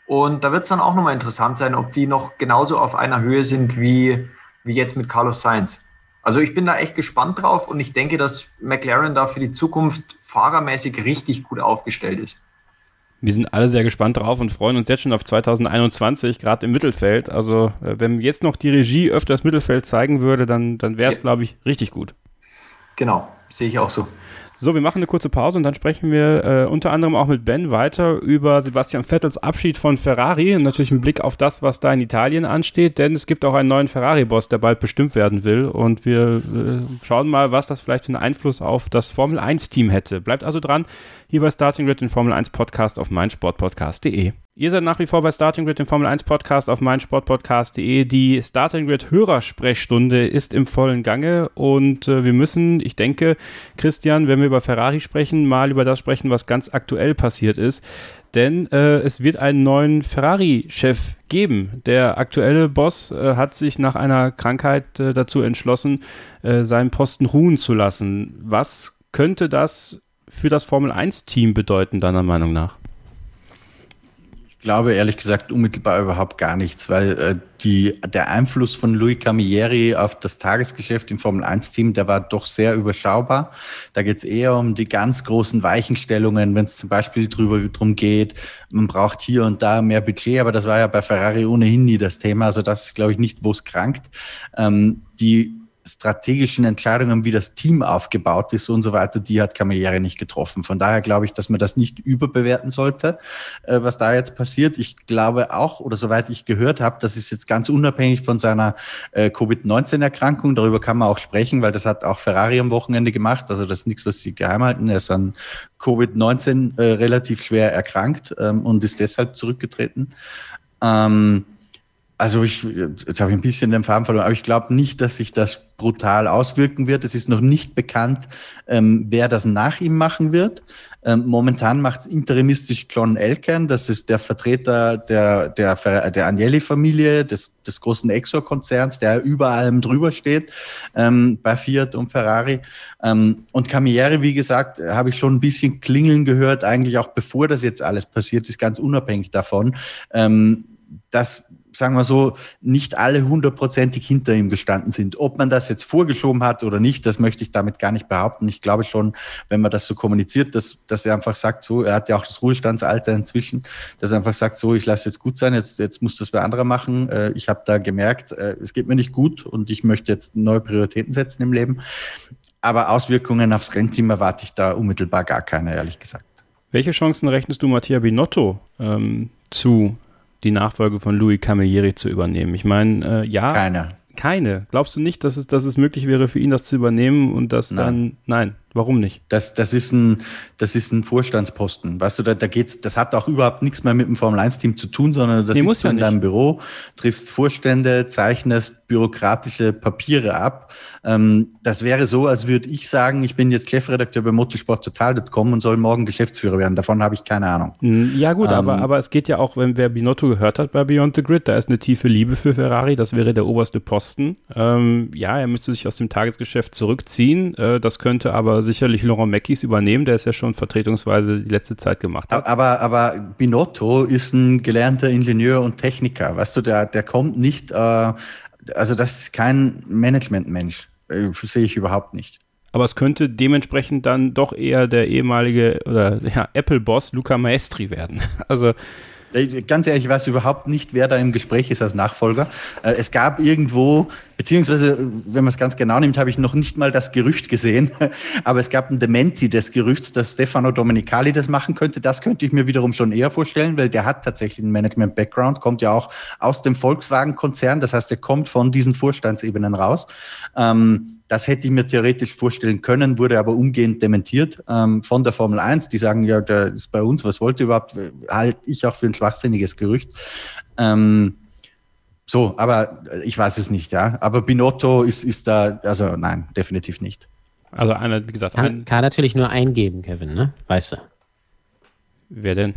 Und da wird es dann auch nochmal interessant sein, ob die noch genauso auf einer Höhe sind wie, wie jetzt mit Carlos Sainz. Also ich bin da echt gespannt drauf und ich denke, dass McLaren da für die Zukunft fahrermäßig richtig gut aufgestellt ist. Wir sind alle sehr gespannt drauf und freuen uns jetzt schon auf 2021, gerade im Mittelfeld. Also, äh, wenn jetzt noch die Regie öfter das Mittelfeld zeigen würde, dann, dann wäre es, ja. glaube ich, richtig gut. Genau, sehe ich auch so. So, wir machen eine kurze Pause und dann sprechen wir äh, unter anderem auch mit Ben weiter über Sebastian Vettels Abschied von Ferrari. Und natürlich einen Blick auf das, was da in Italien ansteht, denn es gibt auch einen neuen Ferrari-Boss, der bald bestimmt werden will. Und wir äh, schauen mal, was das vielleicht für einen Einfluss auf das Formel 1-Team hätte. Bleibt also dran, hier bei Starting Grid, den Formel 1 Podcast auf meinsportpodcast.de. Ihr seid nach wie vor bei Starting Grid, dem Formel 1 Podcast auf meinsportpodcast.de. Die Starting Grid Hörersprechstunde ist im vollen Gange und äh, wir müssen, ich denke, Christian, wenn wir über Ferrari sprechen, mal über das sprechen, was ganz aktuell passiert ist. Denn äh, es wird einen neuen Ferrari-Chef geben. Der aktuelle Boss äh, hat sich nach einer Krankheit äh, dazu entschlossen, äh, seinen Posten ruhen zu lassen. Was könnte das für das Formel 1-Team bedeuten, deiner Meinung nach? Ich glaube ehrlich gesagt unmittelbar überhaupt gar nichts, weil äh, die, der Einfluss von Louis Camilleri auf das Tagesgeschäft im Formel 1-Team, der war doch sehr überschaubar. Da geht es eher um die ganz großen Weichenstellungen, wenn es zum Beispiel drüber drum geht, man braucht hier und da mehr Budget, aber das war ja bei Ferrari ohnehin nie das Thema. Also das ist, glaube ich, nicht, wo es krankt. Ähm, die strategischen Entscheidungen, wie das Team aufgebaut ist und so weiter, die hat Camilleri nicht getroffen. Von daher glaube ich, dass man das nicht überbewerten sollte, äh, was da jetzt passiert. Ich glaube auch, oder soweit ich gehört habe, das ist jetzt ganz unabhängig von seiner äh, Covid-19-Erkrankung. Darüber kann man auch sprechen, weil das hat auch Ferrari am Wochenende gemacht. Also das ist nichts, was sie geheim halten. Er ist an Covid-19 äh, relativ schwer erkrankt ähm, und ist deshalb zurückgetreten. Ähm, Also ich, jetzt habe ich ein bisschen den Faden verloren, aber ich glaube nicht, dass sich das brutal auswirken wird. Es ist noch nicht bekannt, ähm, wer das nach ihm machen wird. Ähm, momentan macht es interimistisch John Elkan, das ist der Vertreter der, der, der Agnelli-Familie, des, des großen Exor-Konzerns, der über allem drüber steht, ähm, bei Fiat und Ferrari. Ähm, und Camilleri, wie gesagt, habe ich schon ein bisschen klingeln gehört, eigentlich auch bevor das jetzt alles passiert ist, ganz unabhängig davon. Ähm, dass sagen wir so, nicht alle hundertprozentig hinter ihm gestanden sind. Ob man das jetzt vorgeschoben hat oder nicht, das möchte ich damit gar nicht behaupten. Ich glaube schon, wenn man das so kommuniziert, dass, dass er einfach sagt, so, er hat ja auch das Ruhestandsalter inzwischen, dass er einfach sagt, so, ich lasse jetzt gut sein, jetzt, jetzt muss das wer anderer machen. Äh, ich habe da gemerkt, äh, es geht mir nicht gut und ich möchte jetzt neue Prioritäten setzen im Leben. Aber Auswirkungen aufs Rennteam erwarte ich da unmittelbar gar keine, ehrlich gesagt. Welche Chancen rechnest du Mattia Binotto ähm, zu, die Nachfolge von Louis Camilleri zu übernehmen. Ich meine, äh, ja. Keine. Keine. Glaubst du nicht, dass es, dass es möglich wäre für ihn, das zu übernehmen und das nein. dann. Nein, warum nicht? Das, das, ist ein, das ist ein Vorstandsposten. Weißt du, da, da geht's, das hat auch überhaupt nichts mehr mit dem Formel-1-Team zu tun, sondern das nee, sitzt du in deinem Büro, triffst Vorstände, zeichnest bürokratische Papiere ab ähm, das wäre so, als würde ich sagen, ich bin jetzt Chefredakteur bei motorsporttotal.com und soll morgen Geschäftsführer werden. Davon habe ich keine Ahnung. Hm, ja gut, ähm, aber, aber es geht ja auch, wenn wer Binotto gehört hat bei Beyond the Grid, da ist eine tiefe Liebe für Ferrari, das wäre der oberste Posten. Ähm, ja, er müsste sich aus dem Tagesgeschäft zurückziehen. Äh, das könnte aber sicherlich Laurent Mackies übernehmen, der es ja schon vertretungsweise die letzte Zeit gemacht hat. Aber, aber Binotto ist ein gelernter Ingenieur und Techniker. Weißt du, der, der kommt nicht, äh, also das ist kein Managementmensch. Äh, sehe ich überhaupt nicht. Aber es könnte dementsprechend dann doch eher der ehemalige oder ja, Apple-Boss Luca Maestri werden. Also äh, Ganz ehrlich, ich weiß überhaupt nicht, wer da im Gespräch ist als Nachfolger. Äh, es gab irgendwo Beziehungsweise, wenn man es ganz genau nimmt, habe ich noch nicht mal das Gerücht gesehen. Aber es gab ein Dementi des Gerüchts, dass Stefano Domenicali das machen könnte. Das könnte ich mir wiederum schon eher vorstellen, weil der hat tatsächlich einen Management-Background, kommt ja auch aus dem Volkswagen-Konzern. Das heißt, er kommt von diesen Vorstandsebenen raus. Ähm, das hätte ich mir theoretisch vorstellen können, wurde aber umgehend dementiert ähm, von der Formel 1. Die sagen, ja, der ist bei uns, was wollte überhaupt? Halte ich auch für ein schwachsinniges Gerücht. Ähm, so, aber ich weiß es nicht, ja. Aber Binotto ist, ist da, also nein, definitiv nicht. Also einer, wie gesagt, kann, ein, kann natürlich nur eingeben, Kevin, ne? Weißt du. Wer denn?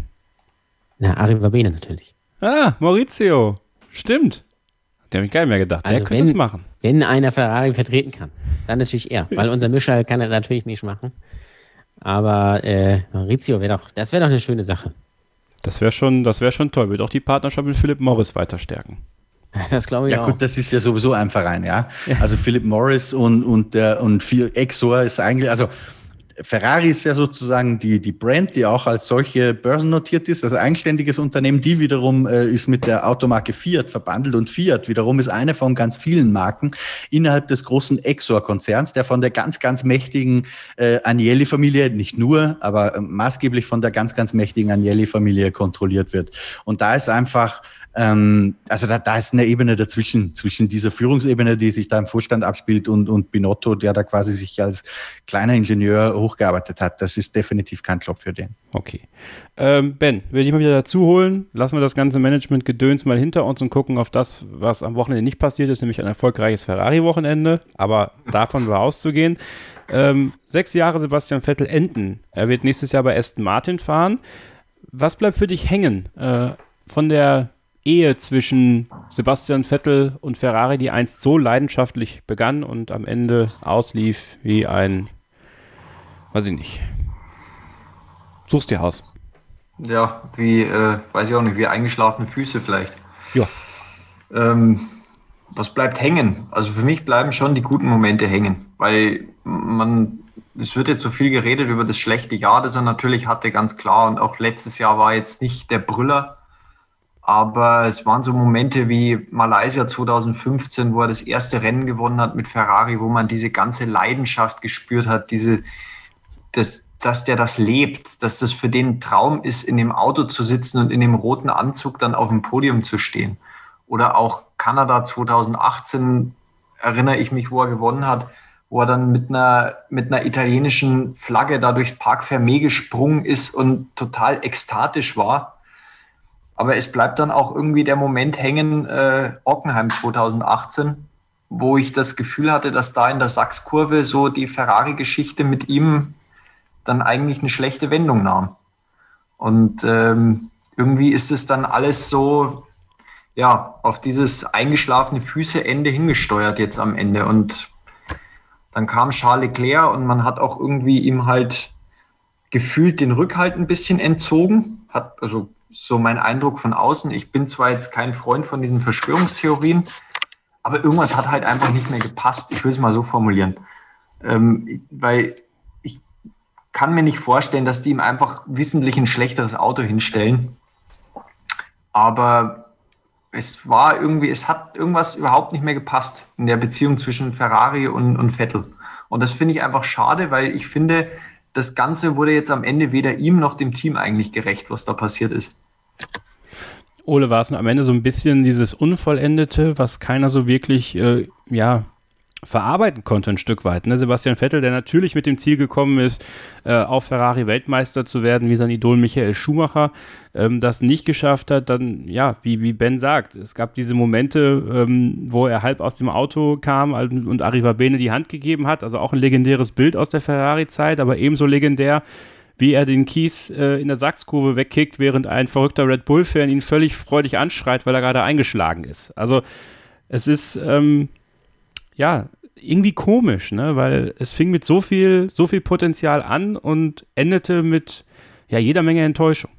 Na, Arriva Bene natürlich. Ah, Maurizio. Stimmt. Der habe ich gar nicht mehr gedacht. Also Der könnte es machen. Wenn einer Ferrari vertreten kann, dann natürlich er. weil unser Mischer kann er natürlich nicht machen. Aber äh, Maurizio wäre doch, das wäre doch eine schöne Sache. Das wäre schon, das schon toll. Wird auch die Partnerschaft mit Philipp Morris weiter stärken. Das glaube ich ja, auch. Ja gut, das ist ja sowieso ein Verein, ja. ja. Also Philip Morris und, und, der, und Exor ist eigentlich, also Ferrari ist ja sozusagen die, die Brand, die auch als solche börsennotiert ist, also eigenständiges Unternehmen, die wiederum äh, ist mit der Automarke Fiat verbandelt und Fiat wiederum ist eine von ganz vielen Marken innerhalb des großen Exor-Konzerns, der von der ganz, ganz mächtigen äh, Agnelli-Familie, nicht nur, aber äh, maßgeblich von der ganz, ganz mächtigen Agnelli-Familie kontrolliert wird. Und da ist einfach ähm, also da, da ist eine Ebene dazwischen, zwischen dieser Führungsebene, die sich da im Vorstand abspielt und, und Binotto, der da quasi sich als kleiner Ingenieur hochgearbeitet hat. Das ist definitiv kein Job für den. Okay. Ähm, ben, will ich mal wieder dazu holen? Lassen wir das ganze Management-Gedöns mal hinter uns und gucken auf das, was am Wochenende nicht passiert ist, nämlich ein erfolgreiches Ferrari-Wochenende. Aber davon war auszugehen. Ähm, sechs Jahre Sebastian Vettel enden. Er wird nächstes Jahr bei Aston Martin fahren. Was bleibt für dich hängen äh, von der Ehe zwischen Sebastian Vettel und Ferrari, die einst so leidenschaftlich begann und am Ende auslief wie ein, weiß ich nicht. Suchst dir aus. Ja, wie, äh, weiß ich auch nicht, wie eingeschlafene Füße vielleicht. Ja. Ähm, was bleibt hängen? Also für mich bleiben schon die guten Momente hängen, weil man, es wird jetzt so viel geredet über das schlechte Jahr, das er natürlich hatte, ganz klar. Und auch letztes Jahr war jetzt nicht der Brüller aber es waren so Momente wie Malaysia 2015, wo er das erste Rennen gewonnen hat mit Ferrari, wo man diese ganze Leidenschaft gespürt hat, diese, das, dass der das lebt, dass das für den Traum ist, in dem Auto zu sitzen und in dem roten Anzug dann auf dem Podium zu stehen. Oder auch Kanada 2018, erinnere ich mich, wo er gewonnen hat, wo er dann mit einer, mit einer italienischen Flagge da durchs Park Fermé gesprungen ist und total ekstatisch war Aber es bleibt dann auch irgendwie der Moment hängen, äh, Ockenheim 2018, wo ich das Gefühl hatte, dass da in der Sachskurve so die Ferrari-Geschichte mit ihm dann eigentlich eine schlechte Wendung nahm. Und ähm, irgendwie ist es dann alles so, ja, auf dieses eingeschlafene Füßeende hingesteuert jetzt am Ende. Und dann kam Charles Leclerc und man hat auch irgendwie ihm halt gefühlt den Rückhalt ein bisschen entzogen. Hat also so mein Eindruck von außen. Ich bin zwar jetzt kein Freund von diesen Verschwörungstheorien, aber irgendwas hat halt einfach nicht mehr gepasst. Ich will es mal so formulieren. Ähm, weil ich kann mir nicht vorstellen, dass die ihm einfach wissentlich ein schlechteres Auto hinstellen. Aber es war irgendwie, es hat irgendwas überhaupt nicht mehr gepasst in der Beziehung zwischen Ferrari und, und Vettel. Und das finde ich einfach schade, weil ich finde, das Ganze wurde jetzt am Ende weder ihm noch dem Team eigentlich gerecht, was da passiert ist. Ole, war es am Ende so ein bisschen dieses Unvollendete, was keiner so wirklich, äh, ja, verarbeiten konnte ein Stück weit. Ne? Sebastian Vettel, der natürlich mit dem Ziel gekommen ist, äh, auf Ferrari Weltmeister zu werden, wie sein Idol Michael Schumacher, ähm, das nicht geschafft hat, dann, ja, wie, wie Ben sagt, es gab diese Momente, ähm, wo er halb aus dem Auto kam und Arriva Bene die Hand gegeben hat, also auch ein legendäres Bild aus der Ferrari-Zeit, aber ebenso legendär, wie er den Kies äh, in der Sachskurve wegkickt, während ein verrückter Red Bull-Fan ihn völlig freudig anschreit, weil er gerade eingeschlagen ist. Also es ist, ähm, ja, irgendwie komisch, ne? Weil es fing mit so viel, so viel Potenzial an und endete mit ja jeder Menge Enttäuschung.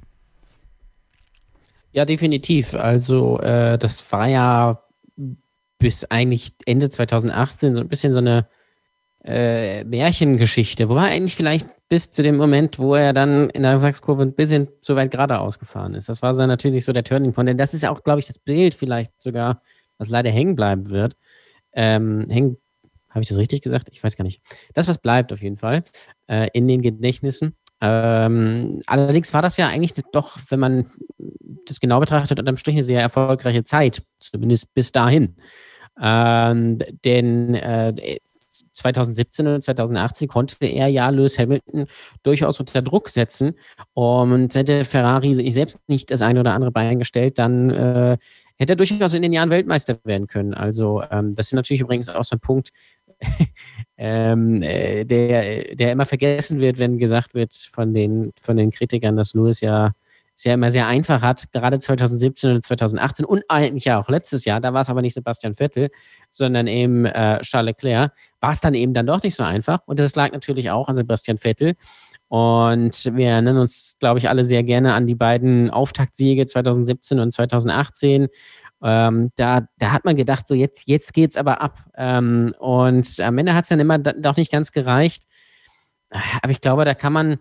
Ja, definitiv. Also äh, das war ja bis eigentlich Ende 2018 so ein bisschen so eine äh, Märchengeschichte. Wobei eigentlich vielleicht bis zu dem Moment, wo er dann in der Sachskurve ein bisschen zu weit geradeaus gefahren ist. Das war so natürlich so der Turning Point. Denn das ist ja auch, glaube ich, das Bild vielleicht sogar, was leider hängen bleiben wird ähm, hängen. Habe ich das richtig gesagt? Ich weiß gar nicht. Das, was bleibt auf jeden Fall äh, in den Gedächtnissen. Ähm, allerdings war das ja eigentlich doch, wenn man das genau betrachtet, unterm Strich eine sehr erfolgreiche Zeit, zumindest bis dahin. Ähm, denn äh, 2017 und 2018 konnte er ja Lewis Hamilton durchaus unter Druck setzen. Und hätte Ferrari sich selbst nicht das eine oder andere Bein gestellt, dann äh, hätte er durchaus in den Jahren Weltmeister werden können. Also ähm, das ist natürlich übrigens auch so ein Punkt, ähm, äh, der, der immer vergessen wird, wenn gesagt wird von den, von den Kritikern, dass Lewis ja es ja immer sehr einfach hat, gerade 2017 oder 2018 und eigentlich ja auch letztes Jahr, da war es aber nicht Sebastian Vettel, sondern eben äh, Charles Leclerc, war es dann eben dann doch nicht so einfach. Und das lag natürlich auch an Sebastian Vettel. Und wir erinnern uns, glaube ich, alle sehr gerne an die beiden Auftaktsiege 2017 und 2018. Ähm, da, da hat man gedacht, so jetzt, jetzt es aber ab. Ähm, und am Ende hat es dann immer doch nicht ganz gereicht. Aber ich glaube, da kann man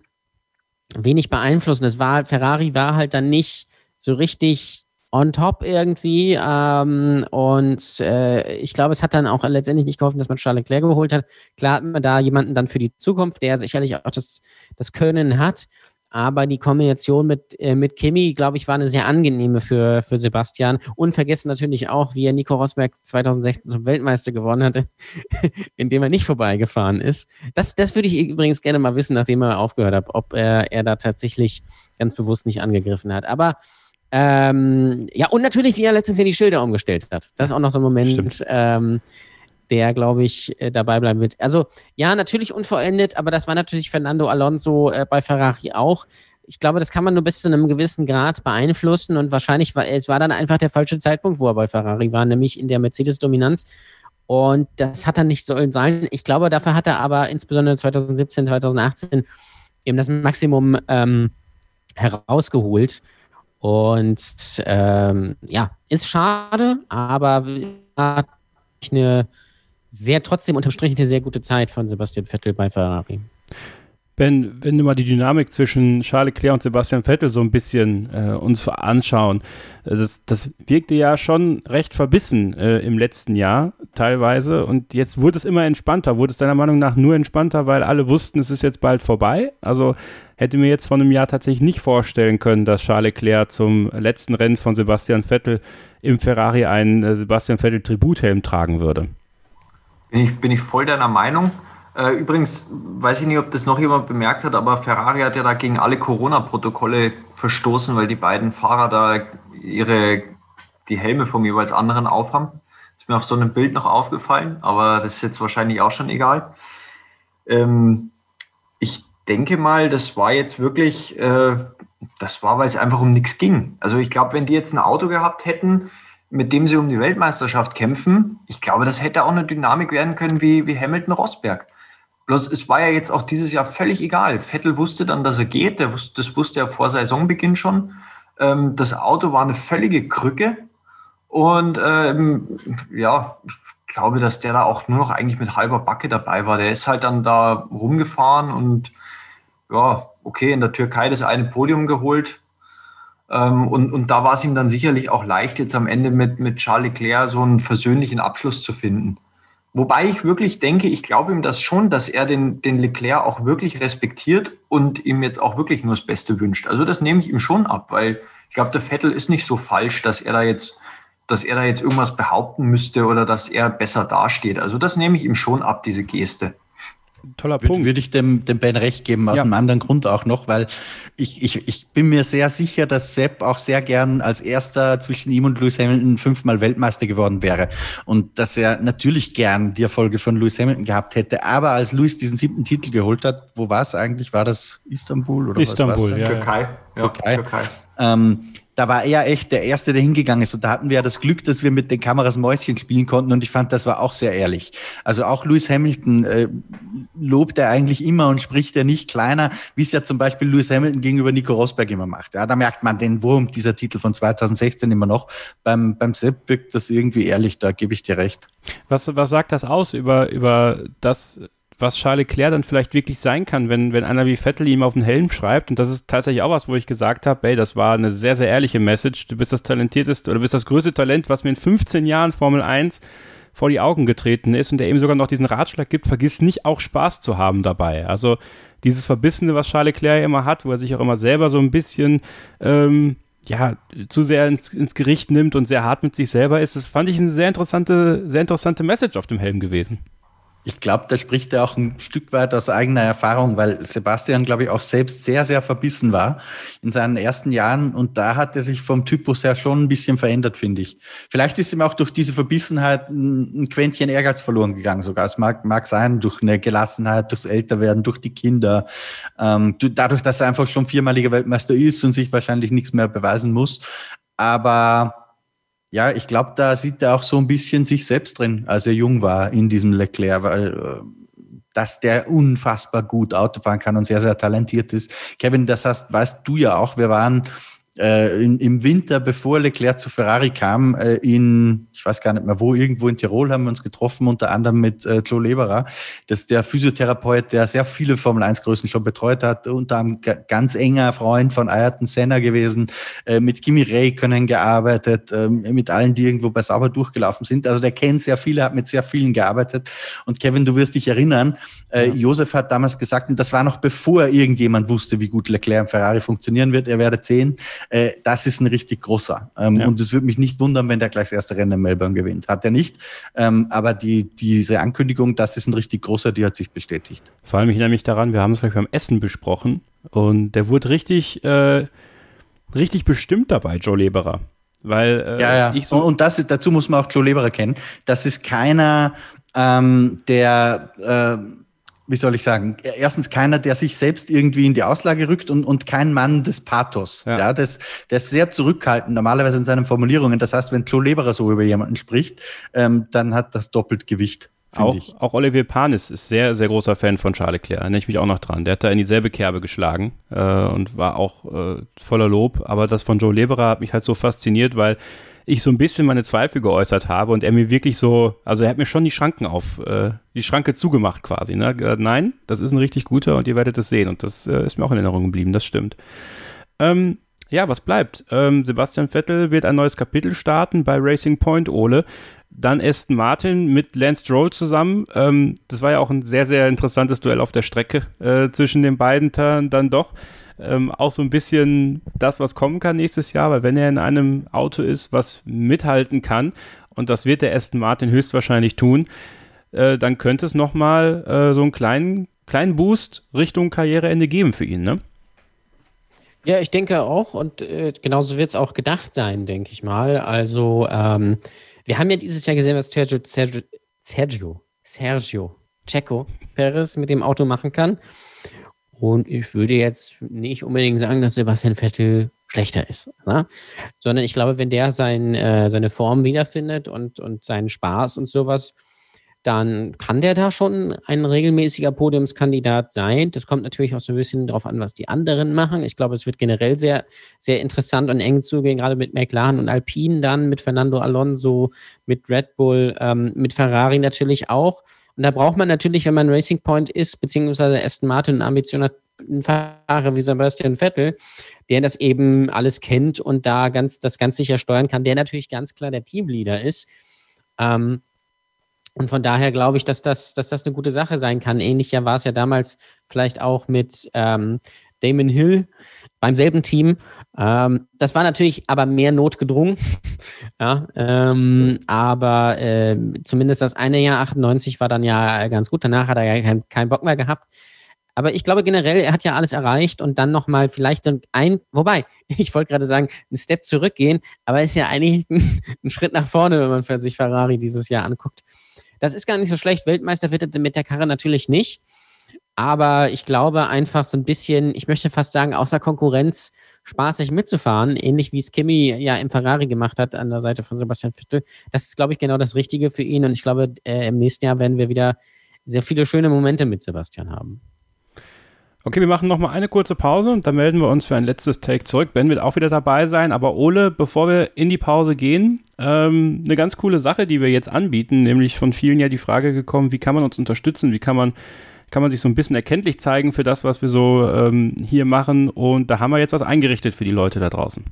wenig beeinflussen. Es war, Ferrari war halt dann nicht so richtig on top irgendwie. Ähm, und äh, ich glaube, es hat dann auch letztendlich nicht geholfen, dass man Charles Leclerc geholt hat. Klar hat man da jemanden dann für die Zukunft, der sicherlich auch das, das Können hat. Aber die Kombination mit, äh, mit Kimi, glaube ich, war eine sehr angenehme für, für Sebastian. Unvergessen natürlich auch, wie er Nico Rosberg 2016 zum Weltmeister gewonnen hatte, indem er nicht vorbeigefahren ist. Das, das würde ich übrigens gerne mal wissen, nachdem er aufgehört hat, ob er, er da tatsächlich ganz bewusst nicht angegriffen hat. Aber ähm, ja, und natürlich, wie er letztens Jahr die Schilder umgestellt hat. Das ist auch noch so ein Moment, ähm, der, glaube ich, äh, dabei bleiben wird. Also, ja, natürlich unvollendet, aber das war natürlich Fernando Alonso äh, bei Ferrari auch. Ich glaube, das kann man nur bis zu einem gewissen Grad beeinflussen und wahrscheinlich war es war dann einfach der falsche Zeitpunkt, wo er bei Ferrari war, nämlich in der Mercedes-Dominanz. Und das hat er nicht sollen sein. Ich glaube, dafür hat er aber insbesondere 2017, 2018 eben das Maximum ähm, herausgeholt. Und ähm, ja, ist schade, aber eine sehr trotzdem unterm eine sehr gute Zeit von Sebastian Vettel bei Ferrari. Ben, wenn wir mal die Dynamik zwischen Charles Leclerc und Sebastian Vettel so ein bisschen äh, uns anschauen, äh, das, das wirkte ja schon recht verbissen äh, im letzten Jahr teilweise und jetzt wurde es immer entspannter. Wurde es deiner Meinung nach nur entspannter, weil alle wussten, es ist jetzt bald vorbei? Also hätte mir jetzt vor einem Jahr tatsächlich nicht vorstellen können, dass Charles Leclerc zum letzten Rennen von Sebastian Vettel im Ferrari einen äh, Sebastian Vettel Tributhelm tragen würde. Bin ich, bin ich voll deiner Meinung. Äh, übrigens, weiß ich nicht, ob das noch jemand bemerkt hat, aber Ferrari hat ja da gegen alle Corona-Protokolle verstoßen, weil die beiden Fahrer da ihre, die Helme vom jeweils anderen aufhaben. Ist mir auf so einem Bild noch aufgefallen, aber das ist jetzt wahrscheinlich auch schon egal. Ähm, ich denke mal, das war jetzt wirklich, äh, das war, weil es einfach um nichts ging. Also ich glaube, wenn die jetzt ein Auto gehabt hätten, mit dem sie um die Weltmeisterschaft kämpfen, ich glaube, das hätte auch eine Dynamik werden können wie, wie Hamilton Rosberg. Bloß es war ja jetzt auch dieses Jahr völlig egal. Vettel wusste dann, dass er geht, der wusste, das wusste er vor Saisonbeginn schon. Ähm, das Auto war eine völlige Krücke. Und ähm, ja, ich glaube, dass der da auch nur noch eigentlich mit halber Backe dabei war. Der ist halt dann da rumgefahren und ja, okay, in der Türkei das eine Podium geholt. Ähm, und, und da war es ihm dann sicherlich auch leicht, jetzt am Ende mit, mit Charles Leclerc so einen versöhnlichen Abschluss zu finden. Wobei ich wirklich denke, ich glaube ihm das schon, dass er den, den Leclerc auch wirklich respektiert und ihm jetzt auch wirklich nur das Beste wünscht. Also das nehme ich ihm schon ab, weil ich glaube, der Vettel ist nicht so falsch, dass er da jetzt, dass er da jetzt irgendwas behaupten müsste oder dass er besser dasteht. Also das nehme ich ihm schon ab, diese Geste toller Punkt. Würde ich dem, dem Ben recht geben, aus ja. einem anderen Grund auch noch, weil ich, ich, ich bin mir sehr sicher, dass Sepp auch sehr gern als erster zwischen ihm und Lewis Hamilton fünfmal Weltmeister geworden wäre. Und dass er natürlich gern die Erfolge von Lewis Hamilton gehabt hätte. Aber als Lewis diesen siebten Titel geholt hat, wo war es eigentlich? War das Istanbul oder Istanbul, was ja. Türkei. Ja, Türkei. Türkei. Ähm, da war er echt der Erste, der hingegangen ist. Und da hatten wir ja das Glück, dass wir mit den Kameras Mäuschen spielen konnten. Und ich fand, das war auch sehr ehrlich. Also auch Lewis Hamilton äh, lobt er eigentlich immer und spricht er nicht kleiner, wie es ja zum Beispiel Lewis Hamilton gegenüber Nico Rosberg immer macht. Ja, da merkt man den Wurm dieser Titel von 2016 immer noch. Beim, beim Sepp wirkt das irgendwie ehrlich, da gebe ich dir recht. Was, was sagt das aus über, über das, was Charles Leclerc dann vielleicht wirklich sein kann, wenn, wenn einer wie Vettel ihm auf den Helm schreibt. Und das ist tatsächlich auch was, wo ich gesagt habe, ey, das war eine sehr, sehr ehrliche Message. Du bist das talentierteste oder bist das größte Talent, was mir in 15 Jahren Formel 1 vor die Augen getreten ist und der eben sogar noch diesen Ratschlag gibt, vergiss nicht auch Spaß zu haben dabei. Also dieses Verbissene, was Charles Leclerc immer hat, wo er sich auch immer selber so ein bisschen ähm, ja, zu sehr ins, ins Gericht nimmt und sehr hart mit sich selber ist, das fand ich eine sehr interessante, sehr interessante Message auf dem Helm gewesen. Ich glaube, da spricht er auch ein Stück weit aus eigener Erfahrung, weil Sebastian, glaube ich, auch selbst sehr, sehr verbissen war in seinen ersten Jahren. Und da hat er sich vom Typus her schon ein bisschen verändert, finde ich. Vielleicht ist ihm auch durch diese Verbissenheit ein Quäntchen Ehrgeiz verloren gegangen sogar. Es mag, mag sein, durch eine Gelassenheit, durchs Älterwerden, durch die Kinder, ähm, dadurch, dass er einfach schon viermaliger Weltmeister ist und sich wahrscheinlich nichts mehr beweisen muss. Aber ja, ich glaube, da sieht er auch so ein bisschen sich selbst drin, als er jung war in diesem Leclerc, weil äh, dass der unfassbar gut Auto fahren kann und sehr, sehr talentiert ist. Kevin, das heißt, weißt du ja auch, wir waren äh, in, im Winter, bevor Leclerc zu Ferrari kam, äh, in, ich weiß gar nicht mehr wo, irgendwo in Tirol haben wir uns getroffen, unter anderem mit äh, Joe Leberer. Das ist der Physiotherapeut, der sehr viele Formel-1-Größen schon betreut hat, unter einem ganz enger Freund von Ayrton Senna gewesen, äh, mit Kimi Räikkönen gearbeitet, äh, mit allen, die irgendwo bei Sauber durchgelaufen sind. Also der kennt sehr viele, hat mit sehr vielen gearbeitet. Und Kevin, du wirst dich erinnern, äh, ja. Josef hat damals gesagt, und das war noch bevor irgendjemand wusste, wie gut Leclerc im Ferrari funktionieren wird, er werde sehen, äh, das ist ein richtig großer. Ähm, ja. Und es würde mich nicht wundern, wenn der gleich das erste Rennen in Melbourne gewinnt. Hat er nicht. Ähm, aber die, diese Ankündigung, das ist ein richtig großer, die hat sich bestätigt. Vor allem, ich erinnere mich daran, wir haben es gleich beim Essen besprochen und der wurde richtig, äh, richtig bestimmt dabei, Joe Leberer. Weil äh, ja, ja. ich so. Und das, dazu muss man auch Joe Leberer kennen. Das ist keiner, ähm, der äh, wie soll ich sagen, erstens keiner, der sich selbst irgendwie in die Auslage rückt und, und kein Mann des Pathos. Ja. ja das, der ist sehr zurückhaltend, normalerweise in seinen Formulierungen. Das heißt, wenn Joe Leberer so über jemanden spricht, ähm, dann hat das doppelt Gewicht. Auch, auch Olivier Panis ist sehr, sehr großer Fan von Charles Leclerc, erinnere ich mich auch noch dran. Der hat da in dieselbe Kerbe geschlagen äh, und war auch äh, voller Lob. Aber das von Joe Leberer hat mich halt so fasziniert, weil ich so ein bisschen meine Zweifel geäußert habe und er mir wirklich so, also er hat mir schon die Schranken auf, äh, die Schranke zugemacht quasi. Ne? Nein, das ist ein richtig guter und ihr werdet es sehen. Und das äh, ist mir auch in Erinnerung geblieben, das stimmt. Ähm, ja, was bleibt? Ähm, Sebastian Vettel wird ein neues Kapitel starten bei Racing Point Ole. Dann Aston Martin mit Lance Stroll zusammen. Ähm, das war ja auch ein sehr, sehr interessantes Duell auf der Strecke äh, zwischen den beiden dann doch ähm, auch so ein bisschen das, was kommen kann nächstes Jahr, weil wenn er in einem Auto ist, was mithalten kann, und das wird der Aston Martin höchstwahrscheinlich tun, äh, dann könnte es nochmal äh, so einen kleinen, kleinen Boost Richtung Karriereende geben für ihn, ne? Ja, ich denke auch und äh, genauso wird es auch gedacht sein, denke ich mal. Also ähm, wir haben ja dieses Jahr gesehen, was Sergio, Sergio, Sergio, Sergio Checo Perez mit dem Auto machen kann. Und ich würde jetzt nicht unbedingt sagen, dass Sebastian Vettel schlechter ist, ne? sondern ich glaube, wenn der sein, äh, seine Form wiederfindet und, und seinen Spaß und sowas, dann kann der da schon ein regelmäßiger Podiumskandidat sein. Das kommt natürlich auch so ein bisschen darauf an, was die anderen machen. Ich glaube, es wird generell sehr, sehr interessant und eng zugehen, gerade mit McLaren und Alpine dann, mit Fernando Alonso, mit Red Bull, ähm, mit Ferrari natürlich auch. Und da braucht man natürlich, wenn man Racing Point ist, beziehungsweise Aston Martin und Ambition hat, Fahrer wie Sebastian Vettel, der das eben alles kennt und da ganz, das ganz sicher steuern kann, der natürlich ganz klar der Teamleader ist. Ähm, und von daher glaube ich, dass das, dass das eine gute Sache sein kann. Ähnlicher war es ja damals vielleicht auch mit ähm, Damon Hill beim selben Team. Ähm, das war natürlich aber mehr notgedrungen. ja, ähm, aber äh, zumindest das eine Jahr 98 war dann ja ganz gut. Danach hat er ja keinen kein Bock mehr gehabt. Aber ich glaube generell, er hat ja alles erreicht und dann nochmal vielleicht ein, wobei, ich wollte gerade sagen, einen Step zurückgehen, aber ist ja eigentlich ein, ein Schritt nach vorne, wenn man sich Ferrari dieses Jahr anguckt. Das ist gar nicht so schlecht. Weltmeister wird mit der Karre natürlich nicht. Aber ich glaube einfach so ein bisschen, ich möchte fast sagen, außer Konkurrenz spaßig mitzufahren, ähnlich wie es Kimi ja im Ferrari gemacht hat an der Seite von Sebastian Vettel. Das ist, glaube ich, genau das Richtige für ihn. Und ich glaube, äh, im nächsten Jahr werden wir wieder sehr viele schöne Momente mit Sebastian haben. Okay, wir machen nochmal eine kurze Pause und dann melden wir uns für ein letztes Take zurück. Ben wird auch wieder dabei sein. Aber Ole, bevor wir in die Pause gehen, ähm, eine ganz coole Sache, die wir jetzt anbieten, nämlich von vielen ja die Frage gekommen, wie kann man uns unterstützen, wie kann man kann man sich so ein bisschen erkenntlich zeigen für das, was wir so ähm, hier machen. Und da haben wir jetzt was eingerichtet für die Leute da draußen.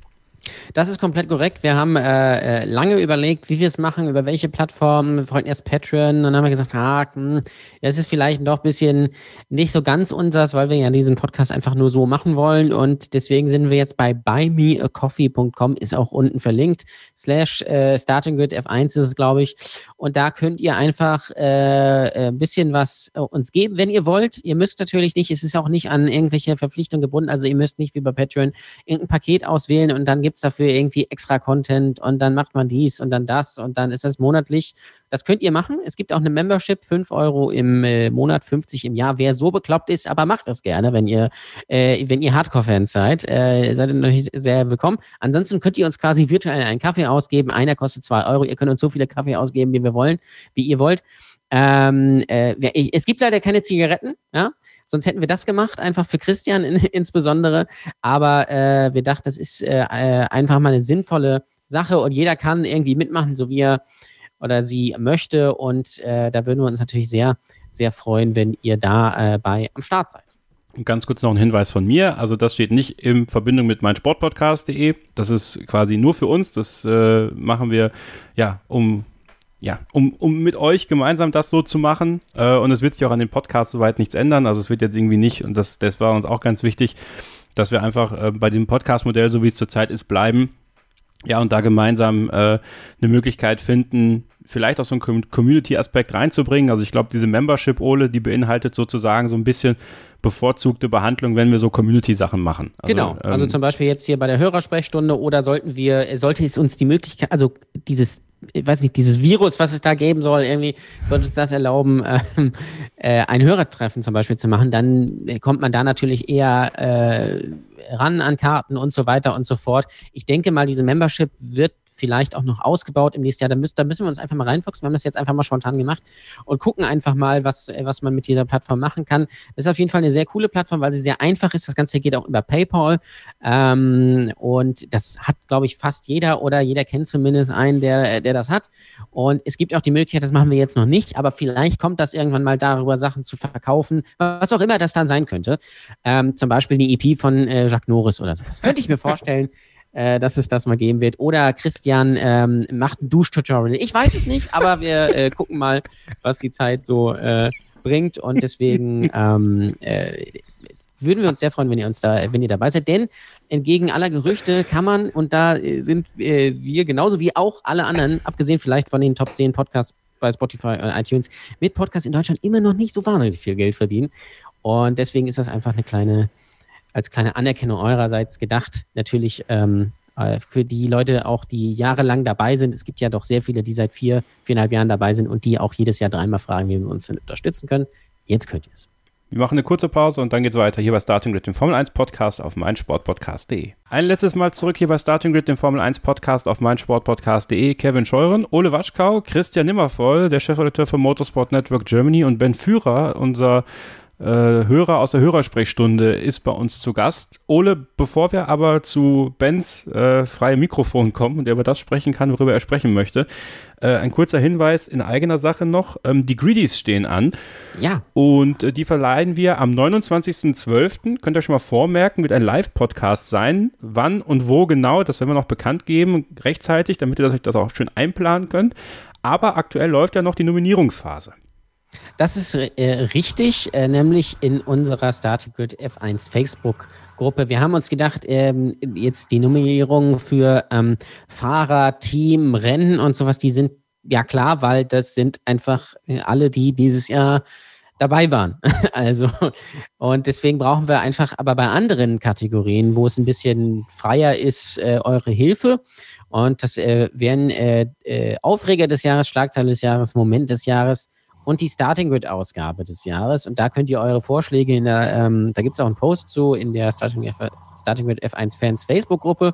Das ist komplett korrekt. Wir haben äh, äh lange überlegt, wie wir es machen, über welche Plattformen. Wir wollten erst Patreon, dann haben wir gesagt, ah, hm, das ist vielleicht doch ein bisschen nicht so ganz unseres, weil wir ja diesen Podcast einfach nur so machen wollen. Und deswegen sind wir jetzt bei buymeacoffee.com, ist auch unten verlinkt, slash äh, Starting F1 ist es, glaube ich. Und da könnt ihr einfach äh, äh, ein bisschen was äh, uns geben, wenn ihr wollt. Ihr müsst natürlich nicht, es ist auch nicht an irgendwelche Verpflichtungen gebunden. Also ihr müsst nicht wie bei Patreon irgendein Paket auswählen und dann gibt es dafür irgendwie extra Content und dann macht man dies und dann das und dann ist das monatlich. Das könnt ihr machen. Es gibt auch eine Membership, 5 Euro im äh, Monat, 50 im Jahr. Wer so bekloppt ist, aber macht das gerne, wenn ihr, äh, ihr Hardcore-Fans seid. Äh, seid ihr natürlich sehr willkommen. Ansonsten könnt ihr uns quasi virtuell einen Kaffee ausgeben. Einer kostet 2 Euro. Ihr könnt uns so viele Kaffee ausgeben, wie wir wollen, wie ihr wollt. Ähm, äh, es gibt leider keine Zigaretten, ja. Sonst hätten wir das gemacht, einfach für Christian in, insbesondere. Aber äh, wir dachten, das ist äh, äh, einfach mal eine sinnvolle Sache und jeder kann irgendwie mitmachen, so wie er oder sie möchte. Und äh, da würden wir uns natürlich sehr, sehr freuen, wenn ihr da äh, bei am Start seid. Und ganz kurz noch ein Hinweis von mir. Also das steht nicht in Verbindung mit meinsportpodcast.de. Das ist quasi nur für uns. Das äh, machen wir ja, um ja, um, um mit euch gemeinsam das so zu machen. Äh, und es wird sich auch an dem Podcast soweit nichts ändern. Also es wird jetzt irgendwie nicht, und das, das war uns auch ganz wichtig, dass wir einfach äh, bei dem Podcast-Modell, so wie es zurzeit ist, bleiben. Ja, und da gemeinsam äh, eine Möglichkeit finden, vielleicht auch so einen Community-Aspekt reinzubringen. Also ich glaube, diese Membership-Ole, die beinhaltet sozusagen so ein bisschen bevorzugte Behandlung, wenn wir so Community-Sachen machen. Also, genau. Also ähm, zum Beispiel jetzt hier bei der Hörersprechstunde oder sollten wir, sollte es uns die Möglichkeit, also dieses ich weiß nicht, dieses Virus, was es da geben soll, irgendwie sollte uns das erlauben, ähm, äh, ein Hörertreffen zum Beispiel zu machen, dann kommt man da natürlich eher äh, ran an Karten und so weiter und so fort. Ich denke mal, diese Membership wird vielleicht auch noch ausgebaut im nächsten Jahr. Da müssen, da müssen wir uns einfach mal reinfuchsen. Wir haben das jetzt einfach mal spontan gemacht und gucken einfach mal, was, äh, was man mit dieser Plattform machen kann. Das ist auf jeden Fall eine sehr coole Plattform, weil sie sehr einfach ist. Das Ganze geht auch über PayPal. Ähm, und das hat, glaube ich, fast jeder oder jeder kennt zumindest einen, der, der das hat. Und es gibt auch die Möglichkeit, das machen wir jetzt noch nicht, aber vielleicht kommt das irgendwann mal darüber, Sachen zu verkaufen, was auch immer das dann sein könnte. Ähm, zum Beispiel die EP von äh, Jacques Norris oder so. Das könnte ich mir vorstellen äh, dass es das mal geben wird. Oder Christian ähm, macht ein Duschtutorial. Ich weiß es nicht, aber wir äh, gucken mal, was die Zeit so äh, bringt. Und deswegen ähm, äh, würden wir uns sehr freuen, wenn ihr uns da, wenn ihr dabei seid. Denn entgegen aller Gerüchte kann man, und da sind äh, wir genauso wie auch alle anderen, abgesehen vielleicht von den Top 10 Podcasts bei Spotify und iTunes, mit Podcasts in Deutschland immer noch nicht so wahnsinnig viel Geld verdienen. Und deswegen ist das einfach eine kleine als kleine Anerkennung eurerseits gedacht. Natürlich ähm, äh, für die Leute auch, die jahrelang dabei sind. Es gibt ja doch sehr viele, die seit vier, viereinhalb Jahren dabei sind und die auch jedes Jahr dreimal fragen, wie wir uns denn unterstützen können. Jetzt könnt ihr es. Wir machen eine kurze Pause und dann geht's weiter hier bei Starting Grid, dem Formel 1 Podcast auf meinsportpodcast.de. Ein letztes Mal zurück hier bei Starting Grid, dem Formel 1 Podcast auf meinsportpodcast.de. Kevin Scheuren, Ole Waschkau, Christian Nimmervoll, der Chefredakteur von Motorsport Network Germany und Ben Führer, unser äh, Hörer aus der Hörersprechstunde ist bei uns zu Gast. Ole, bevor wir aber zu Bens äh, freie Mikrofon kommen und er über das sprechen kann, worüber er sprechen möchte, äh, ein kurzer Hinweis in eigener Sache noch. Ähm, die Greedies stehen an. Ja. Und äh, die verleihen wir am 29.12. Könnt ihr schon mal vormerken, wird ein Live-Podcast sein. Wann und wo genau, das werden wir noch bekannt geben, rechtzeitig, damit ihr euch das auch schön einplanen könnt. Aber aktuell läuft ja noch die Nominierungsphase. Das ist äh, richtig, äh, nämlich in unserer Starting Grid F1 Facebook-Gruppe. Wir haben uns gedacht, ähm, jetzt die Nominierungen für ähm, Fahrer, Team, Rennen und sowas, die sind ja klar, weil das sind einfach äh, alle, die dieses Jahr dabei waren. also, und deswegen brauchen wir einfach aber bei anderen Kategorien, wo es ein bisschen freier ist, äh, eure Hilfe. Und das äh, wären äh, äh Aufreger des Jahres, Schlagzeile des Jahres, Moment des Jahres, und die Starting Grid Ausgabe des Jahres. Und da könnt ihr eure Vorschläge in der, ähm, da gibt es auch einen Post zu in der Starting, F Starting Grid F1 Fans Facebook Gruppe.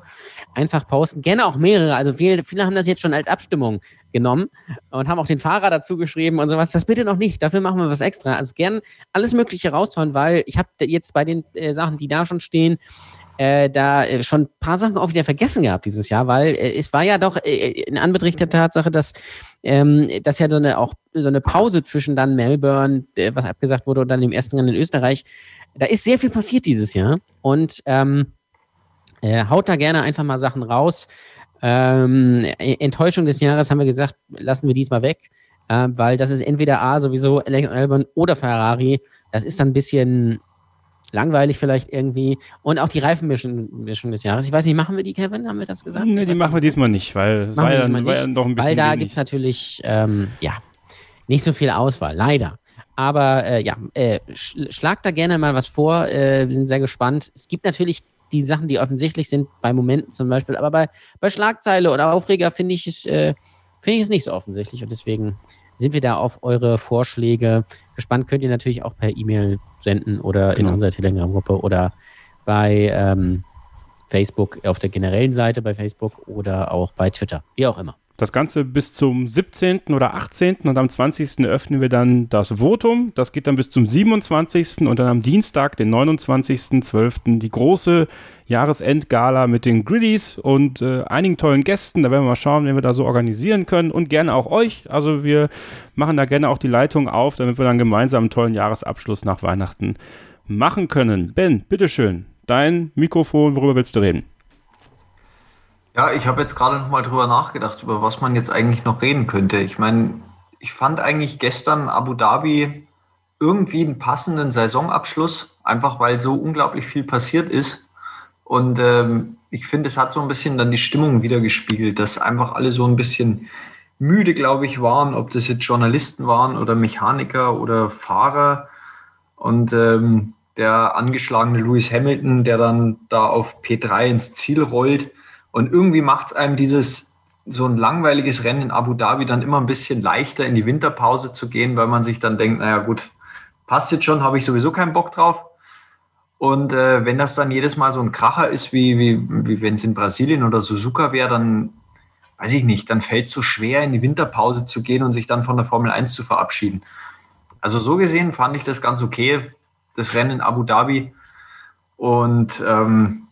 Einfach posten. Gerne auch mehrere. Also viele, viele haben das jetzt schon als Abstimmung genommen und haben auch den Fahrer dazu geschrieben und sowas. Das bitte noch nicht. Dafür machen wir was extra. Also gern alles Mögliche raushauen, weil ich habe jetzt bei den äh, Sachen, die da schon stehen, äh, da äh, schon ein paar Sachen auch wieder vergessen gehabt dieses Jahr, weil äh, es war ja doch äh, in Anbetracht der Tatsache, dass ähm, dass ja so eine auch so eine Pause zwischen dann Melbourne, äh, was abgesagt wurde, und dann dem ersten Rennen in Österreich. Da ist sehr viel passiert dieses Jahr und ähm, äh, haut da gerne einfach mal Sachen raus. Ähm, Enttäuschung des Jahres haben wir gesagt, lassen wir diesmal weg, äh, weil das ist entweder A sowieso Alex Albon oder Ferrari. Das ist dann ein bisschen langweilig vielleicht irgendwie. Und auch die Reifenmischung Mischung des Jahres. Ich weiß nicht, machen wir die, Kevin? Haben wir das gesagt? Nee, die machen wir diesmal nicht, weil war ja, war ja doch ein bisschen. Weil da gibt es natürlich, ähm, ja, nicht so viel Auswahl, leider. Aber äh, ja, äh, sch schlag da gerne mal was vor. Äh, wir sind sehr gespannt. Es gibt natürlich die Sachen, die offensichtlich sind, bei Momenten zum Beispiel. Aber bei, bei Schlagzeile oder Aufreger finde ich, es, äh, find ich es nicht so offensichtlich. Und deswegen sind wir da auf eure Vorschläge gespannt. Könnt ihr natürlich auch per E-Mail senden oder genau. in unserer Telegram-Gruppe oder bei ähm, Facebook auf der generellen Seite bei Facebook oder auch bei Twitter, wie auch immer. Das Ganze bis zum 17. oder 18. und am 20. öffnen wir dann das Votum. Das geht dann bis zum 27. und dann am Dienstag, den 29.12. die große Jahresendgala mit den Griddies und äh, einigen tollen Gästen. Da werden wir mal schauen, wie wir da so organisieren können und gerne auch euch. Also wir machen da gerne auch die Leitung auf, damit wir dann gemeinsam einen tollen Jahresabschluss nach Weihnachten machen können. Ben, bitteschön, dein Mikrofon, worüber willst du reden? Ja, ich habe jetzt gerade noch mal drüber nachgedacht, über was man jetzt eigentlich noch reden könnte. Ich meine, ich fand eigentlich gestern Abu Dhabi irgendwie einen passenden Saisonabschluss, einfach weil so unglaublich viel passiert ist. Und ähm, ich finde, es hat so ein bisschen dann die Stimmung wiedergespiegelt, dass einfach alle so ein bisschen müde, glaube ich, waren, ob das jetzt Journalisten waren oder Mechaniker oder Fahrer. Und ähm, der angeschlagene Lewis Hamilton, der dann da auf P3 ins Ziel rollt, und irgendwie macht es einem dieses so ein langweiliges Rennen in Abu Dhabi dann immer ein bisschen leichter in die Winterpause zu gehen, weil man sich dann denkt, naja gut, passt jetzt schon, habe ich sowieso keinen Bock drauf. Und äh, wenn das dann jedes Mal so ein Kracher ist, wie, wie, wie wenn es in Brasilien oder Suzuka wäre, dann weiß ich nicht, dann fällt es so schwer, in die Winterpause zu gehen und sich dann von der Formel 1 zu verabschieden. Also so gesehen fand ich das ganz okay, das Rennen in Abu Dhabi. Und ähm,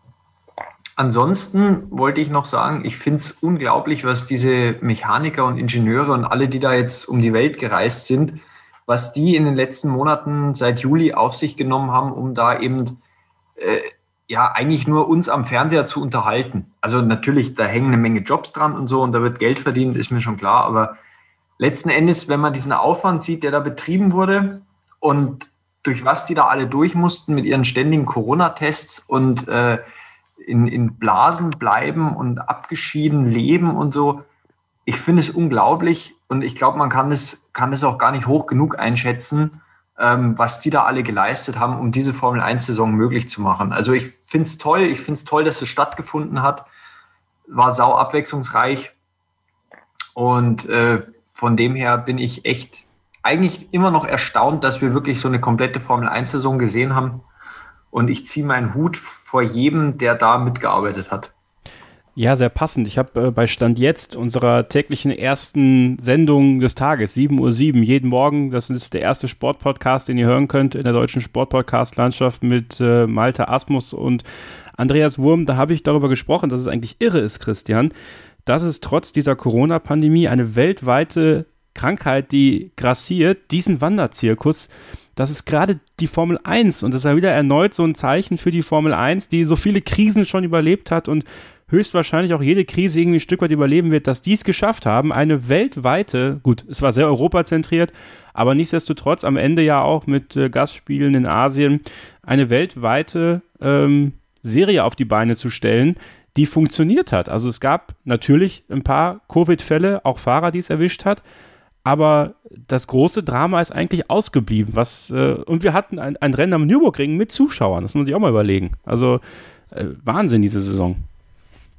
Ansonsten wollte ich noch sagen, ich finde es unglaublich, was diese Mechaniker und Ingenieure und alle, die da jetzt um die Welt gereist sind, was die in den letzten Monaten seit Juli auf sich genommen haben, um da eben äh, ja eigentlich nur uns am Fernseher zu unterhalten. Also natürlich, da hängen eine Menge Jobs dran und so und da wird Geld verdient, ist mir schon klar, aber letzten Endes, wenn man diesen Aufwand sieht, der da betrieben wurde und durch was die da alle durch mussten mit ihren ständigen Corona-Tests und äh, in, in Blasen bleiben und abgeschieden leben und so. Ich finde es unglaublich und ich glaube, man kann es, kann auch gar nicht hoch genug einschätzen, ähm, was die da alle geleistet haben, um diese Formel 1-Saison möglich zu machen. Also ich finde es toll, ich finde es toll, dass es stattgefunden hat. War sau abwechslungsreich. Und äh, von dem her bin ich echt eigentlich immer noch erstaunt, dass wir wirklich so eine komplette Formel 1-Saison gesehen haben. Und ich ziehe meinen Hut vor jedem, der da mitgearbeitet hat. Ja, sehr passend. Ich habe äh, bei Stand jetzt unserer täglichen ersten Sendung des Tages, 7.07 Uhr, jeden Morgen, das ist der erste Sportpodcast, den ihr hören könnt in der deutschen Sportpodcast-Landschaft mit äh, Malte Asmus und Andreas Wurm. Da habe ich darüber gesprochen, dass es eigentlich irre ist, Christian, dass es trotz dieser Corona-Pandemie eine weltweite Krankheit, die grassiert, diesen Wanderzirkus, das ist gerade die Formel 1 und das ist ja wieder erneut so ein Zeichen für die Formel 1, die so viele Krisen schon überlebt hat und höchstwahrscheinlich auch jede Krise irgendwie ein Stück weit überleben wird, dass die es geschafft haben, eine weltweite, gut, es war sehr europazentriert, aber nichtsdestotrotz am Ende ja auch mit äh, Gastspielen in Asien eine weltweite ähm, Serie auf die Beine zu stellen, die funktioniert hat. Also es gab natürlich ein paar Covid-Fälle, auch Fahrer, die es erwischt hat, aber das große Drama ist eigentlich ausgeblieben. Was, äh, und wir hatten ein, ein, Rennen am Nürburgring mit Zuschauern, das muss man sich auch mal überlegen. Also äh, Wahnsinn diese Saison.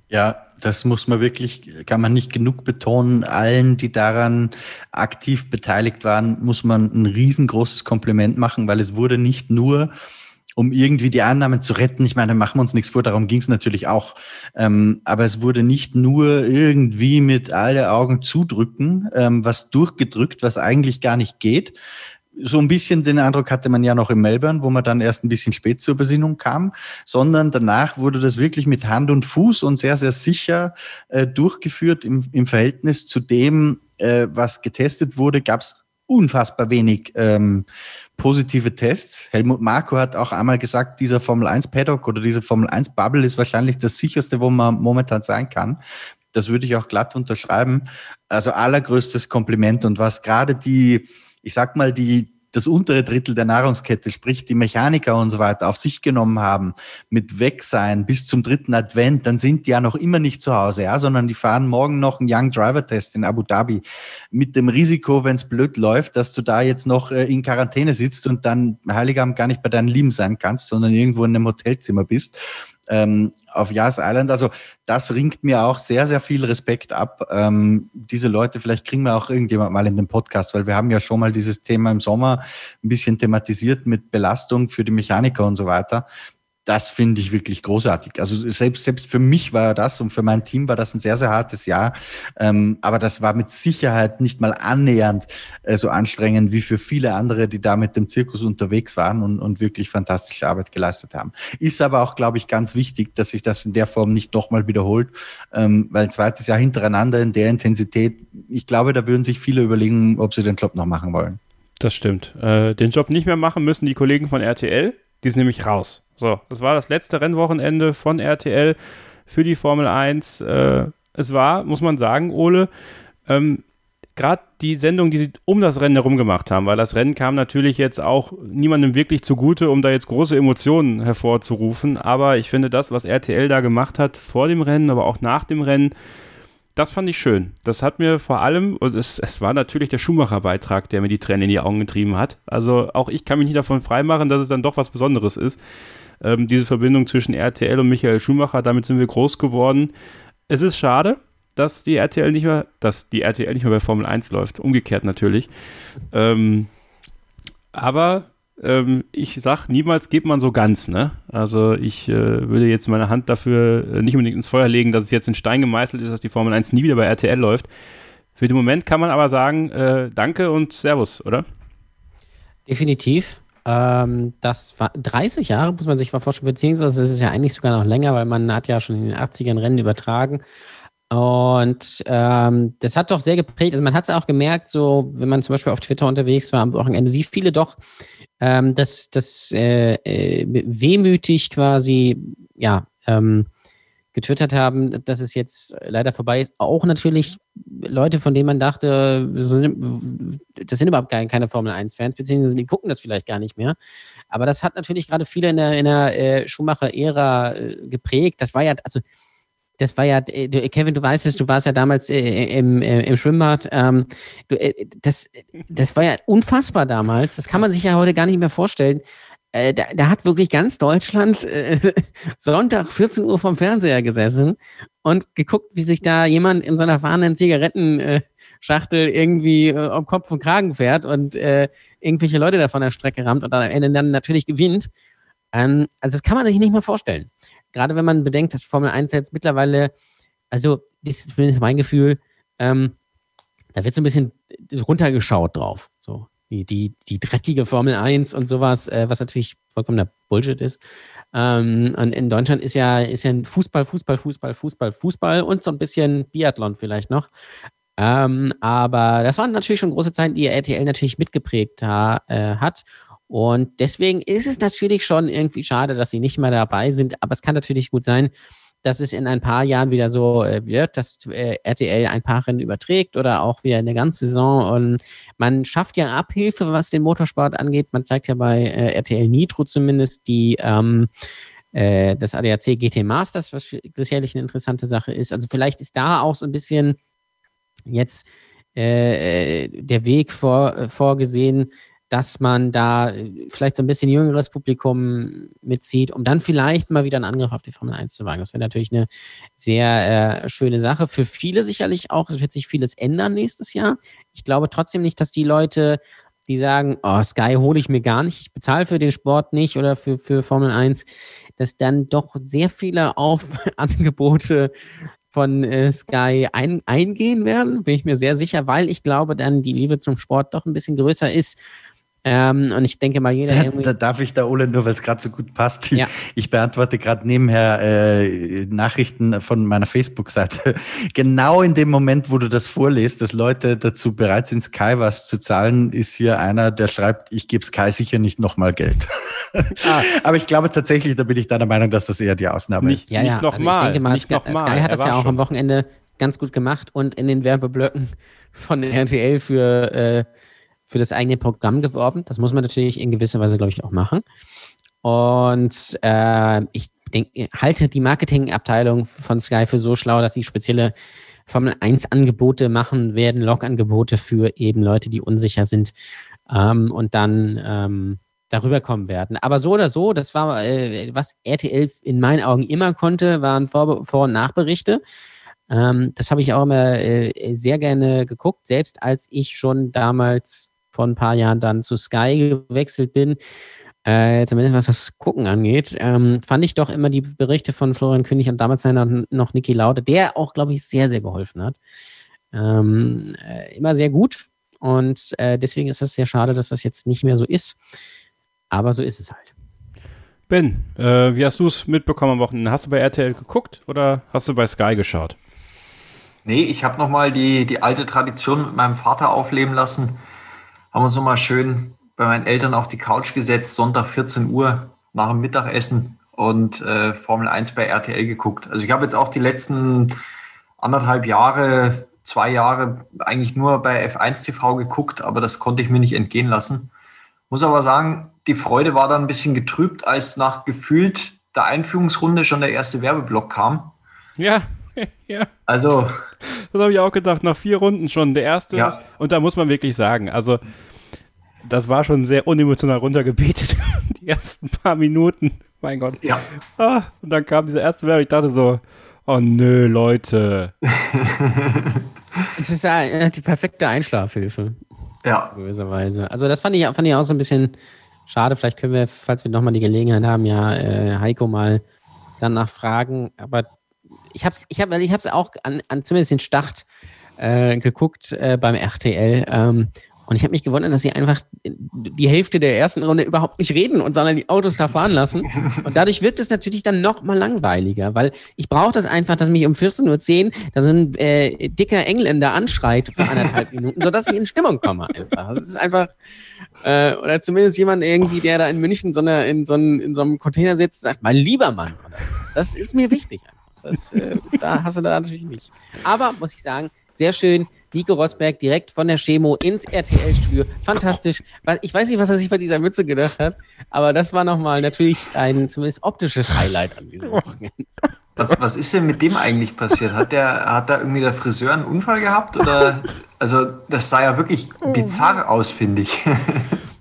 Ja, das muss man wirklich, kann man nicht genug betonen. Allen, die daran aktiv beteiligt waren, muss man ein riesengroßes Kompliment machen, weil es wurde nicht nur um irgendwie die Annahmen zu retten. Ich meine, machen wir uns nichts vor, darum ging es natürlich auch. Ähm, aber es wurde nicht nur irgendwie mit alle Augen zudrücken, ähm, was durchgedrückt, was eigentlich gar nicht geht. So ein bisschen den Eindruck hatte man ja noch in Melbourne, wo man dann erst ein bisschen spät zur Besinnung kam, sondern danach wurde das wirklich mit Hand und Fuß und sehr, sehr sicher äh, durchgeführt im, im Verhältnis zu dem, äh, was getestet wurde, gab es unfassbar wenig ähm, positive Tests. Helmut Marko hat auch einmal gesagt, dieser Formel 1 Paddock oder diese Formel 1 Bubble ist wahrscheinlich das sicherste, wo man momentan sein kann. Das würde ich auch glatt unterschreiben. Also allergrößtes Kompliment und was gerade die, ich sag mal, die, das untere Drittel der Nahrungskette, sprich die Mechaniker und so weiter, auf sich genommen haben, mit Wegsein bis zum dritten Advent, dann sind die ja noch immer nicht zu Hause, ja, sondern die fahren morgen noch einen Young Driver Test in Abu Dhabi mit dem Risiko, wenn es blöd läuft, dass du da jetzt noch äh, in Quarantäne sitzt und dann Heiligabend gar nicht bei deinen Lieben sein kannst, sondern irgendwo in einem Hotelzimmer bist ähm, auf Yas Island. Also das ringt mir auch sehr, sehr viel Respekt ab. Ähm, diese Leute, vielleicht kriegen wir auch irgendjemand mal in den Podcast, weil wir haben ja schon mal dieses Thema im Sommer ein bisschen thematisiert mit Belastung für die Mechaniker und so weiter das finde ich wirklich großartig. Also selbst, selbst für mich war das und für mein Team war das ein sehr, sehr hartes Jahr. Ähm, aber das war mit Sicherheit nicht mal annähernd äh, so anstrengend wie für viele andere, die da mit dem Zirkus unterwegs waren und, und wirklich fantastische Arbeit geleistet haben. Ist aber auch, glaube ich, ganz wichtig, dass sich das in der Form nicht nochmal wiederholt, ähm, weil ein zweites Jahr hintereinander in der Intensität, ich glaube, da würden sich viele überlegen, ob sie den Job noch machen wollen. Das stimmt. Äh, den Job nicht mehr machen müssen die Kollegen von RTL. Die sind nämlich raus. So, das war das letzte Rennwochenende von RTL für die Formel 1. Äh, es war, muss man sagen, Ole, ähm, gerade die Sendung, die sie um das Rennen herum gemacht haben, weil das Rennen kam natürlich jetzt auch niemandem wirklich zugute, um da jetzt große Emotionen hervorzurufen. Aber ich finde das, was RTL da gemacht hat vor dem Rennen, aber auch nach dem Rennen, das fand ich schön. Das hat mir vor allem, und es, es war natürlich der Schumacher-Beitrag, der mir die Tränen in die Augen getrieben hat. Also auch ich kann mich nicht davon freimachen, dass es dann doch was Besonderes ist ähm, diese Verbindung zwischen RTL und Michael Schumacher, damit sind wir groß geworden. Es ist schade, dass die RTL nicht mehr, dass die RTL nicht mehr bei Formel 1 läuft. Umgekehrt natürlich. Ähm, aber ähm, ich sag, niemals geht man so ganz, ne? Also ich äh, würde jetzt meine Hand dafür äh, nicht unbedingt ins Feuer legen, dass es jetzt in Stein gemeißelt ist, dass die Formel 1 nie wieder bei RTL läuft. Für den Moment kann man aber sagen, äh, danke und Servus, oder? Definitiv. Ähm, das war 30 Jahre, muss man sich mal vorstellen, beziehungsweise es ist ja eigentlich sogar noch länger, weil man hat ja schon in den 80ern Rennen übertragen. Und ähm, das hat doch sehr geprägt. Also man hat es auch gemerkt, so wenn man zum Beispiel auf Twitter unterwegs war am Wochenende, wie viele doch ähm, das, das äh, äh, wehmütig quasi, ja, ähm, getwittert haben, dass es jetzt leider vorbei ist. Auch natürlich Leute, von denen man dachte, das sind überhaupt keine Formel 1-Fans, beziehungsweise die gucken das vielleicht gar nicht mehr. Aber das hat natürlich gerade viele in der, in der äh, Schumacher-Ära äh, geprägt. Das war ja, also das war ja, äh, du, Kevin, du weißt es, du warst ja damals äh, im, äh, im Schwimmbad. Ähm, du, äh, das, das war ja unfassbar damals. Das kann man sich ja heute gar nicht mehr vorstellen. Äh, da, da, hat wirklich ganz Deutschland äh, Sonntag 14 Uhr vom Fernseher gesessen und geguckt, wie sich da jemand in seiner fahrenden Zigarettenschachtel irgendwie äh, um Kopf und Kragen fährt und äh, irgendwelche Leute da von der Strecke rammt und am Ende dann natürlich gewinnt. Ähm, also das kann man sich nicht mehr vorstellen gerade wenn man bedenkt, dass Formel 1 jetzt mittlerweile, also ist zumindest mein Gefühl, ähm, da wird so ein bisschen runtergeschaut drauf. So, die, die, die dreckige Formel 1 und sowas, äh, was natürlich vollkommener Bullshit ist. Ähm, und in Deutschland ist ja, ist ja Fußball, Fußball, Fußball, Fußball, Fußball und so ein bisschen Biathlon vielleicht noch. Ähm, aber das waren natürlich schon große Zeiten, die RTL natürlich mitgeprägt ha, äh, hat. Und deswegen ist es natürlich schon irgendwie schade, dass sie nicht mehr dabei sind. Aber es kann natürlich gut sein, dass es in ein paar Jahren wieder so äh, wird, dass äh, RTL ein paar Rennen überträgt oder auch wieder eine ganze Saison. Und man schafft ja Abhilfe, was den Motorsport angeht. Man zeigt ja bei äh, RTL Nitro zumindest die ähm, äh, das ADAC GT Masters, was sicherlich eine interessante Sache ist. Also vielleicht ist da auch so ein bisschen jetzt äh, der Weg vor, vorgesehen, dass man da äh, vielleicht so ein bisschen jüngeres Publikum mitzieht, um dann vielleicht mal wieder einen Angriff auf die Formel 1 zu wagen. Das wäre natürlich eine sehr äh, schöne Sache. Für viele sicherlich auch. Es wird sich vieles ändern nächstes Jahr. Ich glaube trotzdem nicht, dass die Leute, die sagen, oh, Sky hole ich mir gar nicht, ich bezahle für den Sport nicht oder für, für Formel 1, dass dann doch sehr viele auf Angebote von äh, Sky ein, eingehen werden, bin ich mir sehr sicher, weil ich glaube, dann die Liebe zum Sport doch ein bisschen größer ist ähm, und ich denke mal, jeder. Da, da darf ich da, Ole, nur weil es gerade so gut passt. Ja. Ich beantworte gerade nebenher äh, Nachrichten von meiner Facebook-Seite. Genau in dem Moment, wo du das vorliest, dass Leute dazu bereit sind, Sky was zu zahlen, ist hier einer, der schreibt, ich gebe Sky sicher nicht nochmal Geld. Ah. Aber ich glaube tatsächlich, da bin ich deiner Meinung, dass das eher die Ausnahme nicht, ist. Ja, nicht nochmal. Also ich denke mal, Sky, Sky hat das ja auch schon. am Wochenende ganz gut gemacht und in den Werbeblöcken von RTL für äh, für das eigene Programm geworben. Das muss man natürlich in gewisser Weise, glaube ich, auch machen. Und äh, ich denke, halte die Marketingabteilung von Sky für so schlau, dass sie spezielle Formel 1 Angebote machen werden, Log-Angebote für eben Leute, die unsicher sind ähm, und dann ähm, darüber kommen werden. Aber so oder so, das war, äh, was RTL in meinen Augen immer konnte, waren Vor-, Vor und Nachberichte. Ähm, das habe ich auch immer äh, sehr gerne geguckt, selbst als ich schon damals vor ein paar Jahren dann zu Sky gewechselt bin, äh, zumindest was das Gucken angeht, ähm, fand ich doch immer die Berichte von Florian König und damals noch Niki Laude, der auch, glaube ich, sehr, sehr geholfen hat. Ähm, äh, immer sehr gut. Und äh, deswegen ist es sehr schade, dass das jetzt nicht mehr so ist. Aber so ist es halt. Ben, äh, wie hast du es mitbekommen am Wochenende? Hast du bei RTL geguckt oder hast du bei Sky geschaut? Nee, ich habe nochmal die, die alte Tradition mit meinem Vater aufleben lassen haben uns nochmal schön bei meinen Eltern auf die Couch gesetzt, Sonntag 14 Uhr nach dem Mittagessen und äh, Formel 1 bei RTL geguckt. Also ich habe jetzt auch die letzten anderthalb Jahre, zwei Jahre eigentlich nur bei F1 TV geguckt, aber das konnte ich mir nicht entgehen lassen. Muss aber sagen, die Freude war dann ein bisschen getrübt, als nach gefühlt der Einführungsrunde schon der erste Werbeblock kam. Ja, ja. Also. Das habe ich auch gedacht, nach vier Runden schon der erste. Ja. Und da muss man wirklich sagen, also das war schon sehr unemotional runtergebetet, die ersten paar Minuten. Mein Gott. Ja. Ah, und dann kam dieser erste Werbe, ich dachte so, oh nö, Leute. es ist ja die perfekte Einschlafhilfe. Ja. Gewisserweise. Also das fand ich, fand ich auch so ein bisschen schade. Vielleicht können wir, falls wir nochmal die Gelegenheit haben, ja äh, Heiko mal danach fragen. Aber ich habe es ich hab, ich auch an, an zumindest den Start äh, geguckt äh, beim RTL. Ähm, und ich habe mich gewundert, dass sie einfach die Hälfte der ersten Runde überhaupt nicht reden und sondern die Autos da fahren lassen. Und dadurch wirkt es natürlich dann noch mal langweiliger, weil ich brauche das einfach, dass mich um 14.10 Uhr da so ein äh, dicker Engländer anschreit für anderthalb Minuten, sodass ich in Stimmung komme einfach. Das ist einfach, äh, oder zumindest jemand irgendwie, der da in München so eine, in, so einem, in so einem Container sitzt, sagt, mein lieber Mann, das ist mir wichtig. Das, äh, das da hast du da natürlich nicht. Aber muss ich sagen, sehr schön. Nico Rosberg direkt von der Chemo ins RTL-Studio. Fantastisch. Ich weiß nicht, was er sich bei dieser Mütze gedacht hat, aber das war nochmal natürlich ein zumindest optisches Highlight an diesem Wochenende. Was, was ist denn mit dem eigentlich passiert? Hat der, hat da irgendwie der Friseur einen Unfall gehabt? Oder also das sah ja wirklich bizarr aus, finde ich.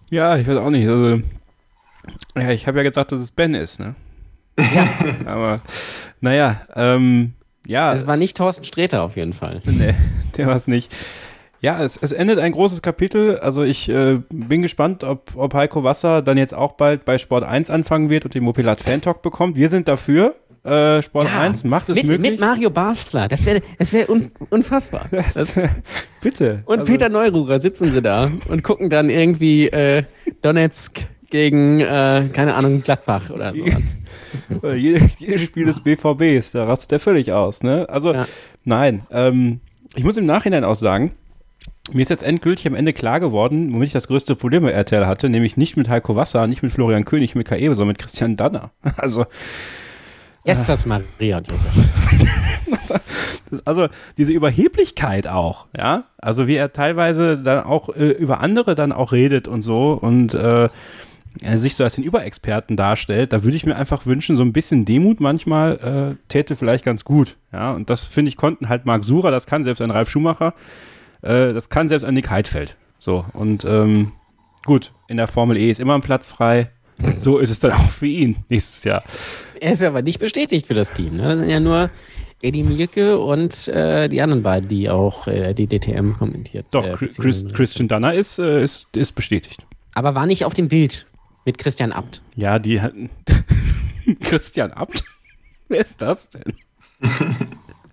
Ja, ich weiß auch nicht. Also, ja, ich habe ja gesagt, dass es Ben ist, ne? Ja. Aber naja, ähm, ja. Es war nicht Thorsten Sträter auf jeden Fall. Nee, der war es nicht. Ja, es, es endet ein großes Kapitel. Also ich äh, bin gespannt, ob, ob Heiko Wasser dann jetzt auch bald bei Sport 1 anfangen wird und den Mopilat Fan Talk bekommt. Wir sind dafür. Äh, Sport Ja, 1 macht es mit, möglich. mit Mario Basler. Das wäre das wär un, unfassbar. Das, Bitte. und Also, Peter Neururer sitzen sie da und gucken dann irgendwie äh, Donetsk gegen, äh, keine Ahnung, Gladbach oder so. äh, jede- jedes Spiel des BVBs, da rastet er völlig aus. Ne? Also Ja. nein, ähm, ich muss im Nachhinein auch sagen, mir ist jetzt endgültig am Ende klar geworden, womit ich das größte Problem bei RTL hatte, nämlich nicht mit Heiko Wasser, nicht mit Florian König, mit Kaebe, sondern mit Christian Danner. Also Jesus Maria und Josef. Also diese Überheblichkeit auch, ja. Also wie er teilweise dann auch äh, über andere dann auch redet und so und äh, sich so als den Überexperten darstellt, da würde ich mir einfach wünschen, so ein bisschen Demut manchmal äh, täte vielleicht ganz gut, ja. Und das finde ich konnten halt Marc Surer, das kann selbst ein Ralf Schumacher, äh, das kann selbst ein Nick Heidfeld. So und ähm, gut, in der Formel E ist immer ein Platz frei. So ist es dann auch für ihn nächstes Jahr. Er ist aber nicht bestätigt für das Team. Ne? Das sind ja nur Eddie Mielke und äh, die anderen beiden, die auch äh, die DTM kommentiert. Doch, äh, Chris, Christian Danner ist, äh, ist, ist bestätigt. Aber war nicht auf dem Bild mit Christian Abt. Ja, die hatten. Christian Abt? Wer ist das denn?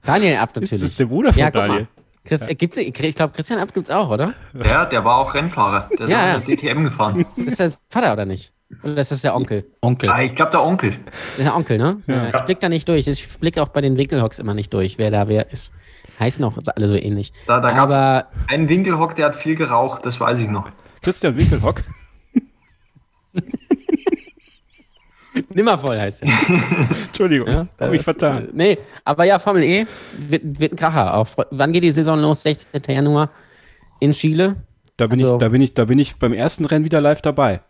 Daniel Abt Ist natürlich. das der Bruder von ja, Daniel? mal. Chris, äh, gibt's, ich glaube, Christian Abt gibt's auch, oder? Ja, der war auch Rennfahrer. Der ist Ja, auch ja. in der DTM gefahren. Ist das Vater oder nicht? Oder ist das der Onkel? Onkel. Ah, ich glaube, der Onkel. Ist der Onkel, ne? Ja. Ich blick da nicht durch. Ich blick auch bei den Winkelhocks immer nicht durch, wer da wer ist. Heißen auch alle so ähnlich. Da, da gab es einen Winkelhock, der hat viel geraucht, das weiß ich noch. Christian Winkelhock. nimmervoll heißt er. Entschuldigung, Ja, hab ich vertan. äh, Nee, aber ja, Formel E wird, wird ein Kracher. Auch, wann geht die Saison los? 16. Januar in Chile? Da bin, also- ich, da, bin ich, da bin ich beim ersten Rennen wieder live dabei.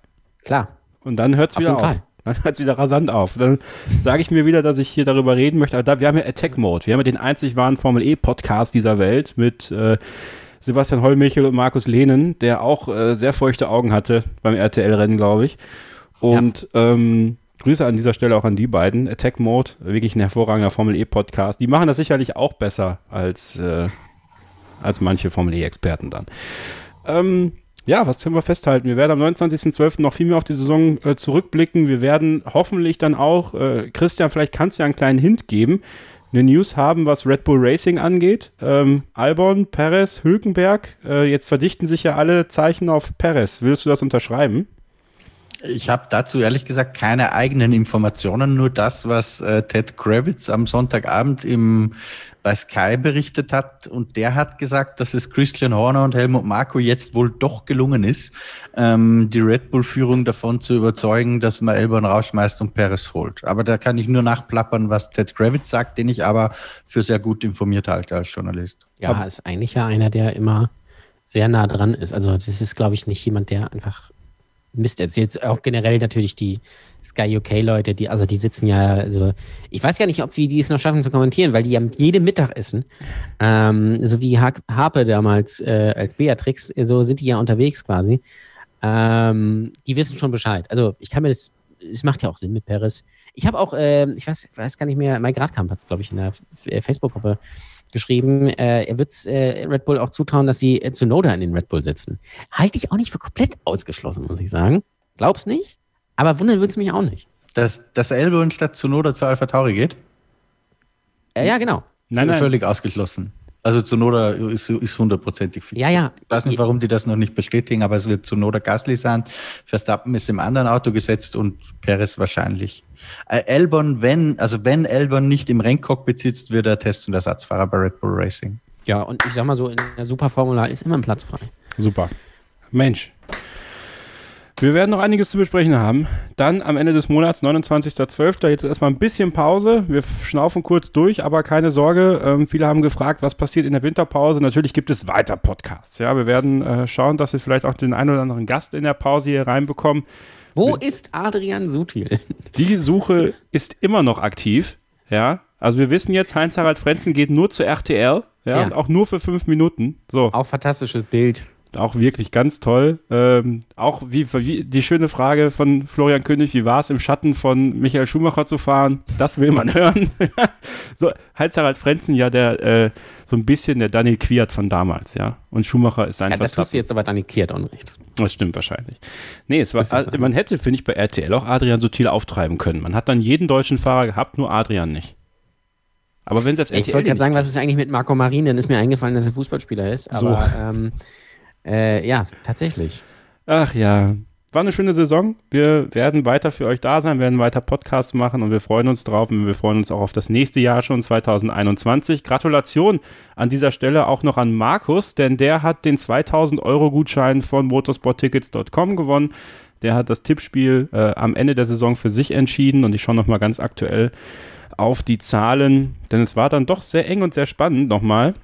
Klar. Und dann hört es wieder auf. Fall. Dann hört es wieder rasant auf. Dann sage ich mir wieder, dass ich hier darüber reden möchte. Aber da, wir haben ja Attack Mode. Wir haben ja den einzig wahren Formel E-Podcast dieser Welt mit äh, Sebastian Hollmichel und Markus Lehnen, der auch äh, sehr feuchte Augen hatte beim RTL-Rennen, glaube ich. Und ähm, Grüße an dieser Stelle auch an die beiden. Attack Mode, wirklich ein hervorragender Formel E-Podcast. Die machen das sicherlich auch besser als, äh, als manche Formel E-Experten dann. Ähm, ja, was können wir festhalten? Wir werden am 29.12. noch viel mehr auf die Saison äh, zurückblicken. Wir werden hoffentlich dann auch, äh, Christian, vielleicht kannst du ja einen kleinen Hint geben, eine News haben, was Red Bull Racing angeht. Ähm, Albon, Perez, Hülkenberg, äh, jetzt verdichten sich ja alle Zeichen auf Perez. Würdest du das unterschreiben? Ich habe dazu ehrlich gesagt keine eigenen Informationen, nur das, was äh, Ted Kravitz am Sonntagabend im, bei Sky berichtet hat. Und der hat gesagt, dass es Christian Horner und Helmut Marko jetzt wohl doch gelungen ist, ähm, die Red Bull-Führung davon zu überzeugen, dass man Elbern rausschmeißt und Perez holt. Aber da kann ich nur nachplappern, was Ted Kravitz sagt, den ich aber für sehr gut informiert halte als Journalist. Ja, ist eigentlich ja einer, der immer sehr nah dran ist. Also das ist, glaube ich, nicht jemand, der einfach Mist erzählt. Auch generell natürlich die Sky UK-Leute, die, also die sitzen ja, also ich weiß gar nicht, ob wir die es noch schaffen zu kommentieren, weil die am jedem Mittagessen, ähm, so wie Ha- Harpe damals äh, als Beatrix, so sind die ja unterwegs quasi. Ähm, die wissen schon Bescheid. Also ich kann mir das, es macht ja auch Sinn mit Paris. Ich habe auch, äh, ich weiß, weiß gar nicht mehr, Mike Radkamp hat es, glaube ich, in der äh, Facebook-Gruppe geschrieben, äh, er wird äh, Red Bull auch zutrauen, dass sie äh, zu Noda in den Red Bull sitzen. Halte ich auch nicht für komplett ausgeschlossen, muss ich sagen. Glaub's nicht, aber wundern würde es mich auch nicht. Dass, dass Elbern statt zu Noda zu Alpha Tauri geht? Äh, ja, genau. Nein, nein. Völlig ausgeschlossen. Also Zunoda ist, ist hundertprozentig fix. Ja, ja. Ich weiß nicht, warum die das noch nicht bestätigen, aber es wird Zunoda Gasly sein. Verstappen ist im anderen Auto gesetzt und Perez wahrscheinlich. Äh, Albon, wenn, also wenn Albon nicht im Renncockpit sitzt, wird er Test- und Ersatzfahrer bei Red Bull Racing. Ja, und ich sag mal so, in der Superformula ist immer ein Platz frei. Super. Mensch. Wir werden noch einiges zu besprechen haben. Dann am Ende des Monats, 29.12. Jetzt erstmal ein bisschen Pause. Wir schnaufen kurz durch, aber keine Sorge. Ähm, viele haben gefragt, was passiert in der Winterpause. Natürlich gibt es weiter Podcasts. Ja, wir werden äh, schauen, dass wir vielleicht auch den einen oder anderen Gast in der Pause hier reinbekommen. Wo ist Adrian Sutil? Die Suche ist immer noch aktiv. Ja, Also wir wissen jetzt, Heinz-Harald Frenzen geht nur zu RTL, ja, Ja. und auch nur für fünf Minuten. So, Auch fantastisches Bild. auch wirklich ganz toll. Ähm, auch wie, wie die schöne Frage von Florian König, wie war es im Schatten von Michael Schumacher zu fahren? Das will man hören. so, Heinz-Harald Frenzen ja der, äh, so ein bisschen der Daniel Quiert von damals, ja. Und Schumacher ist ein Ja, das tust du jetzt aber dann Kiert Unrecht. Das stimmt wahrscheinlich. Nee, es war, also, man hätte, finde ich, bei RTL auch Adrian Sutil auftreiben können. Man hat dann jeden deutschen Fahrer gehabt, nur Adrian nicht. Aber wenn selbst Ich wollte gerade sagen, was ist eigentlich mit Marco Marin? Dann ist mir eingefallen, dass er Fußballspieler ist. So. Aber ähm, äh, ja, tatsächlich. Ach ja, war eine schöne Saison. Wir werden weiter für euch da sein, werden weiter Podcasts machen und wir freuen uns drauf und wir freuen uns auch auf das nächste Jahr schon 2021. Gratulation an dieser Stelle auch noch an Markus, denn der hat den 2000 Euro Gutschein von motorsporttickets.com gewonnen. Der hat das Tippspiel äh, am Ende der Saison für sich entschieden und ich schaue nochmal ganz aktuell auf die Zahlen, denn es war dann doch sehr eng und sehr spannend nochmal.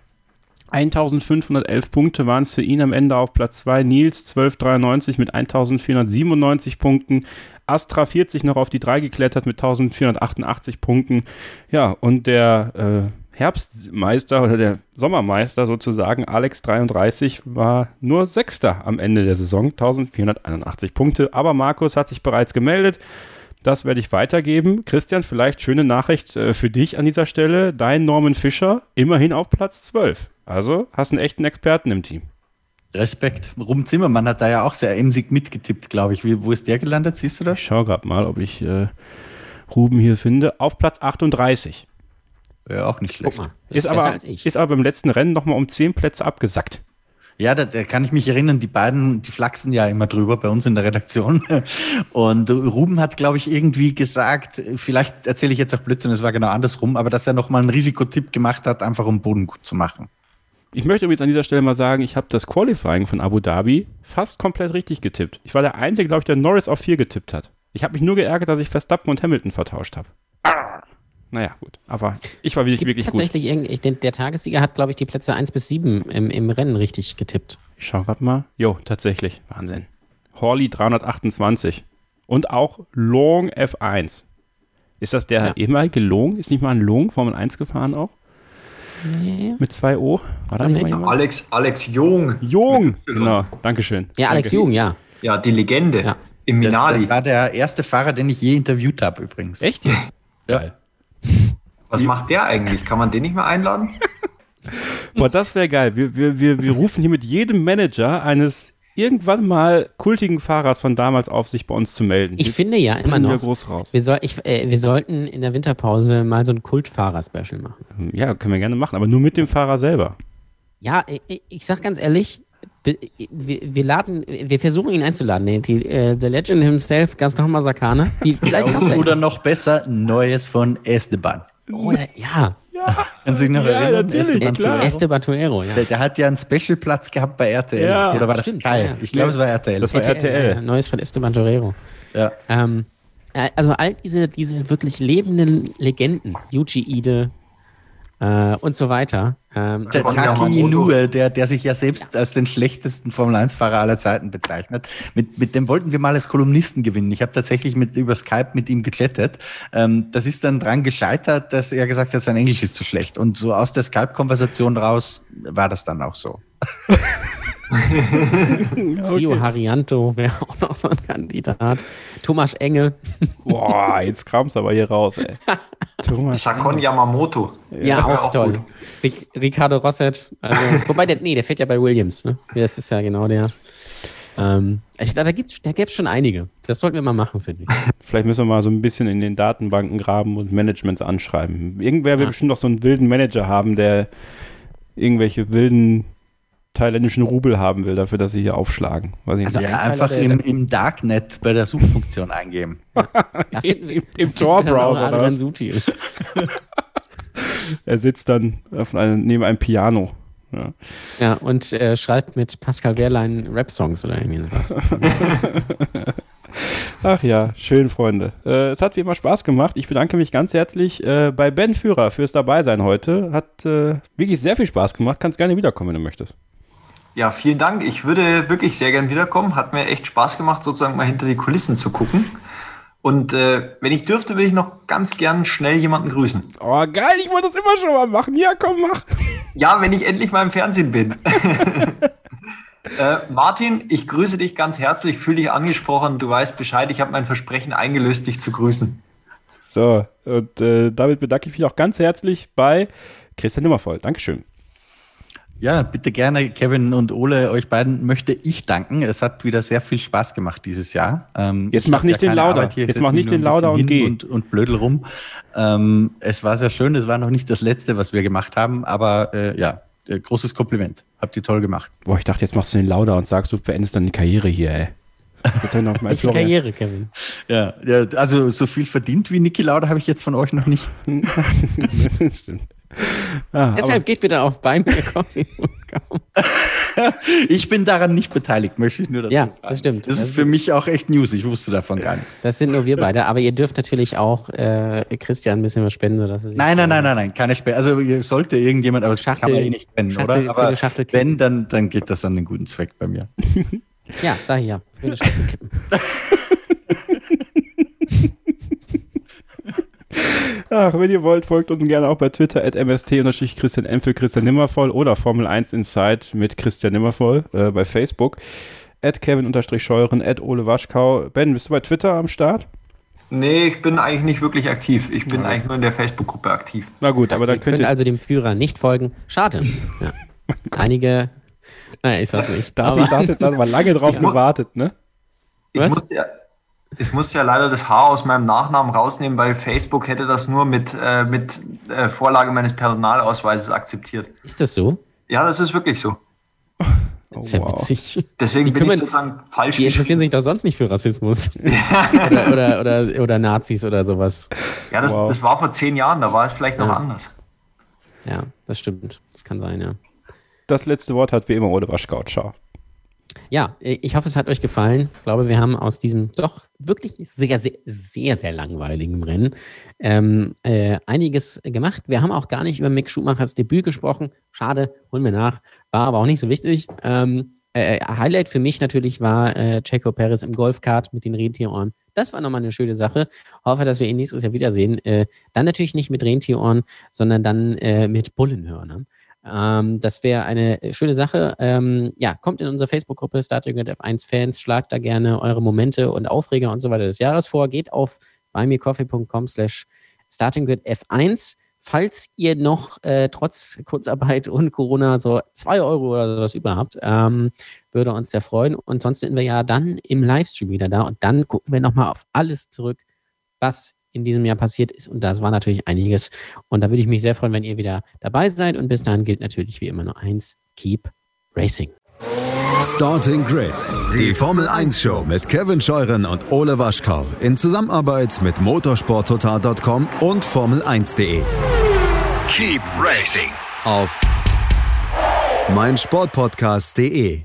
1511 Punkte waren es für ihn am Ende auf Platz 2. Nils 1293 mit 1497 Punkten. Astra 40 noch auf die 3 geklettert mit 1488 Punkten. Ja, und der äh, Herbstmeister oder der Sommermeister sozusagen, Alex 33, war nur Sechster am Ende der Saison, 1481 Punkte. Aber Markus hat sich bereits gemeldet. Das werde ich weitergeben. Christian, vielleicht schöne Nachricht äh, für dich an dieser Stelle. Dein Norman Fischer immerhin auf Platz 12. Also hast einen echten Experten im Team. Respekt. Rum Zimmermann hat da ja auch sehr emsig mitgetippt, glaube ich. Wie, wo ist der gelandet? Siehst du das? Ich schaue gerade mal, ob ich äh, Ruben hier finde. Auf Platz 38. Ja, auch nicht Guck schlecht. mal. Ist besser aber, ist aber beim letzten Rennen nochmal um 10 Plätze abgesackt. Ja, da, da kann ich mich erinnern, die beiden, die flachsen ja immer drüber bei uns in der Redaktion. Und Ruben hat, glaube ich, irgendwie gesagt, vielleicht erzähle ich jetzt auch Blödsinn, es war genau andersrum, aber dass er nochmal einen Risikotipp gemacht hat, einfach um Boden gut zu machen. Ich möchte übrigens an dieser Stelle mal sagen, ich habe das Qualifying von Abu Dhabi fast komplett richtig getippt. Ich war der Einzige, glaube ich, der Norris auf 4 getippt hat. Ich habe mich nur geärgert, dass ich Verstappen und Hamilton vertauscht habe. Ah. Naja, gut. Aber ich war wirklich, wirklich gut. tatsächlich irgendwie, ich, den, der Tagessieger hat, glaube ich, die Plätze 1 bis 7 im, im Rennen richtig getippt. Ich schau grad mal. Jo, tatsächlich. Wahnsinn. Horley 328. Und auch Long F1. Ist das der Ja. ehemalige Long? Ist nicht mal ein Long Formel 1 gefahren auch? Nee. Mit zwei O? War da nicht mal jemand? Alex, Alex Jung, Jung! Genau, Dankeschön. Ja, Alex Danke. Jung, ja. ja, die Legende Ja. im Das, Minali. das war der erste Fahrer, den ich je interviewt habe übrigens. Echt jetzt? Geil. Was macht der eigentlich? Kann man den nicht mehr einladen? Boah, das wäre geil. Wir, wir, wir, wir rufen hier mit jedem Manager eines irgendwann mal kultigen Fahrers von damals auf, sich bei uns zu melden. Ich Die finde ja immer bringen wir noch, groß raus. wir, soll, ich, äh, wir sollten in der Winterpause mal so ein Kultfahrer-Special machen. Ja, können wir gerne machen, aber nur mit dem Fahrer selber. Ja, ich, ich sag ganz ehrlich, wir, wir laden, wir versuchen ihn einzuladen, den, die, äh, The Legend himself, Gaston Masakane. Vielleicht er. Oder noch besser, Neues von Esteban. Oder, ja, Kannst du dich noch Ja, erinnern? Esteban. Tuero? Esteban Tuero, ja. Der, der hat ja einen Special-Platz gehabt bei RTL. Ja. Oder war das Stimmt, Sky? ja, ja. Ich glaube, es war RTL. Das war RTL. äh, Neues von Esteban Torero. ja. Ähm, äh, also all diese, diese wirklich lebenden Legenden, Yuji Ide äh, und so weiter. Ähm, Der Taki. Inoue, der, der sich ja selbst als den schlechtesten Formel-1-Fahrer aller Zeiten bezeichnet, mit, mit dem wollten wir mal als Kolumnisten gewinnen. Ich habe tatsächlich mit, über Skype mit ihm geklettet. Ähm, das ist dann dran gescheitert, dass er gesagt hat, sein Englisch ist zu schlecht. Und so aus der Skype-Konversation raus war das dann auch so. Rio Harianto wäre auch noch so ein Kandidat. Thomas Enge. Boah, jetzt kram's aber hier raus, ey. Thomas. Sakon Yamamoto. Ja, wär auch, toll. gut. Ric Ricardo Rosset. Also, wobei, der, nee, der fährt ja bei Williams. Ne? Das ist ja genau der. Ähm, ich, da gibt's, da gäbe es schon einige. Das sollten wir mal machen, finde ich. Vielleicht müssen wir mal so ein bisschen in den Datenbanken graben und Managements anschreiben. Irgendwer will Ja. bestimmt noch so einen wilden Manager haben, der irgendwelche wilden thailändischen Rubel haben will, dafür, dass sie hier aufschlagen. Weiß ich Also nicht. Ja, einfach im, im Darknet bei der Suchfunktion eingeben. Wir- Im- im auch Tor-Browser. Er sitzt dann auf einem, neben einem Piano. Ja. Ja, und äh, schreibt mit Pascal Wehrlein Rap-Songs oder irgendwie sowas. Ach ja, schön, Freunde. Äh, es hat wie immer Spaß gemacht. Ich bedanke mich ganz herzlich äh, bei Ben Führer fürs Dabeisein heute. Hat äh, wirklich sehr viel Spaß gemacht. Kannst gerne wiederkommen, wenn du möchtest. Ja, vielen Dank. Ich würde wirklich sehr gern wiederkommen. Hat mir echt Spaß gemacht, sozusagen mal hinter die Kulissen zu gucken. Und äh, wenn ich dürfte, würde ich noch ganz gern schnell jemanden grüßen. Oh, geil, ich wollte das immer schon mal machen. Ja, komm, mach. Ja, wenn ich endlich mal im Fernsehen bin. äh, Martin, ich grüße dich ganz herzlich, fühle dich angesprochen. Du weißt Bescheid, ich habe mein Versprechen eingelöst, dich zu grüßen. So, und äh, damit bedanke ich mich auch ganz herzlich bei Christian Nimmervoll. Dankeschön. Ja, bitte gerne, Kevin und Ole, euch beiden möchte ich danken. Es hat wieder sehr viel Spaß gemacht dieses Jahr. Ähm, Jetzt mach nicht den Lauder. Jetzt mach nicht den Lauder und geh. Und, und blödel rum. Ähm, es war sehr schön. Es war noch nicht das Letzte, was wir gemacht haben, aber äh, ja, äh, großes Kompliment. Habt ihr toll gemacht. Boah, ich dachte, jetzt machst du den Lauder und sagst, du beendest dann die Karriere hier, ey. Das ist noch mal Welche Karriere, Kevin? Ja, ja, also so viel verdient wie Niki Lauda habe ich jetzt von euch noch nicht. Stimmt. Ah, Deshalb geht bitte auf mir Ich bin daran nicht beteiligt, möchte ich nur dazu ja, sagen. Ja, das stimmt. Das ist für mich auch echt News. Ich wusste davon gar nichts. Das sind nur wir beide. Aber ihr dürft natürlich auch äh, Christian ein bisschen was spenden. Sodass er nein, nein, nein, nein, nein, keine Spende. Also sollte irgendjemand, aber das Schachtel, kann man eh nicht spenden, Schachtel, oder? Aber wenn, dann, dann geht das an den guten Zweck bei mir. ja, da hier. Für eine Schachtel kippen. Ach, wenn ihr wollt, folgt uns gerne auch bei Twitter at mst-christian M für Christian Nimmervoll oder Formel 1 Inside mit Christian Nimmervoll äh, bei Facebook. At Kevin-Scheuren, at Ole Waschkau. Ben, bist du bei Twitter am Start? Nee, ich bin eigentlich nicht wirklich aktiv. Ich bin ja. eigentlich nur in der Facebook-Gruppe aktiv. Na gut, aber dann ihr könnt ihr also dem Führer nicht folgen. Schade. Ja. Einige, naja, ich sag's nicht. Da hat sich das jetzt aber lange drauf gewartet, ne? Ich muss, ja, ich muss ja leider das H aus meinem Nachnamen rausnehmen, weil Facebook hätte das nur mit, äh, mit äh, Vorlage meines Personalausweises akzebert. Ist das so? Ja, das ist wirklich so. Das ist ja wow. witzig. Deswegen die bin ich sozusagen falsch Die interessieren sich doch sonst nicht für Rassismus. oder, oder, oder, oder, Nazis oder sowas. Ja, das, wow. das war vor zehn Jahren, da war es vielleicht noch anders. Ja, das stimmt. Das kann sein, ja. Das letzte Wort hat wie immer Ole Waschkau. Ciao. Ja, ich hoffe, es hat euch gefallen. Ich glaube, wir haben aus diesem doch wirklich sehr, sehr, sehr, sehr langweiligen Rennen ähm, äh, einiges gemacht. Wir haben auch gar nicht über Mick Schumachers Debüt gesprochen. Schade, holen wir nach. War aber auch nicht so wichtig. Ähm, äh, Highlight für mich natürlich war äh, Perez im Golfkart mit den Rentierohren. Das war nochmal eine schöne Sache. Hoffe, dass wir ihn nächstes Jahr wiedersehen. Äh, dann natürlich nicht mit Rentierohren, sondern dann äh, mit Bullenhörnern. Ähm, das wäre eine schöne Sache. Ähm, ja, kommt in unsere Facebook-Gruppe Star Trek F1 Fans, schlagt da gerne eure Momente und Aufreger und so weiter des Jahres vor. Geht auf buymecoffee.com slash startinggrid F1. Falls ihr noch äh, trotz Kurzarbeit und Corona so zwei Euro oder sowas über habt, ähm, würde uns sehr freuen. Und sonst sind wir ja dann im Livestream wieder da und dann gucken wir nochmal auf alles zurück, was in diesem Jahr passiert ist. Und das war natürlich einiges. Und da würde ich mich sehr freuen, wenn ihr wieder dabei seid. Und bis dahin gilt natürlich wie immer nur eins: Keep Racing. Starting Grid, die Formel 1 Show mit Kevin Scheuren und Ole Waschkau in Zusammenarbeit mit motorsporttotal.com und Formel1.de. Keep Racing auf meinsportpodcast.de.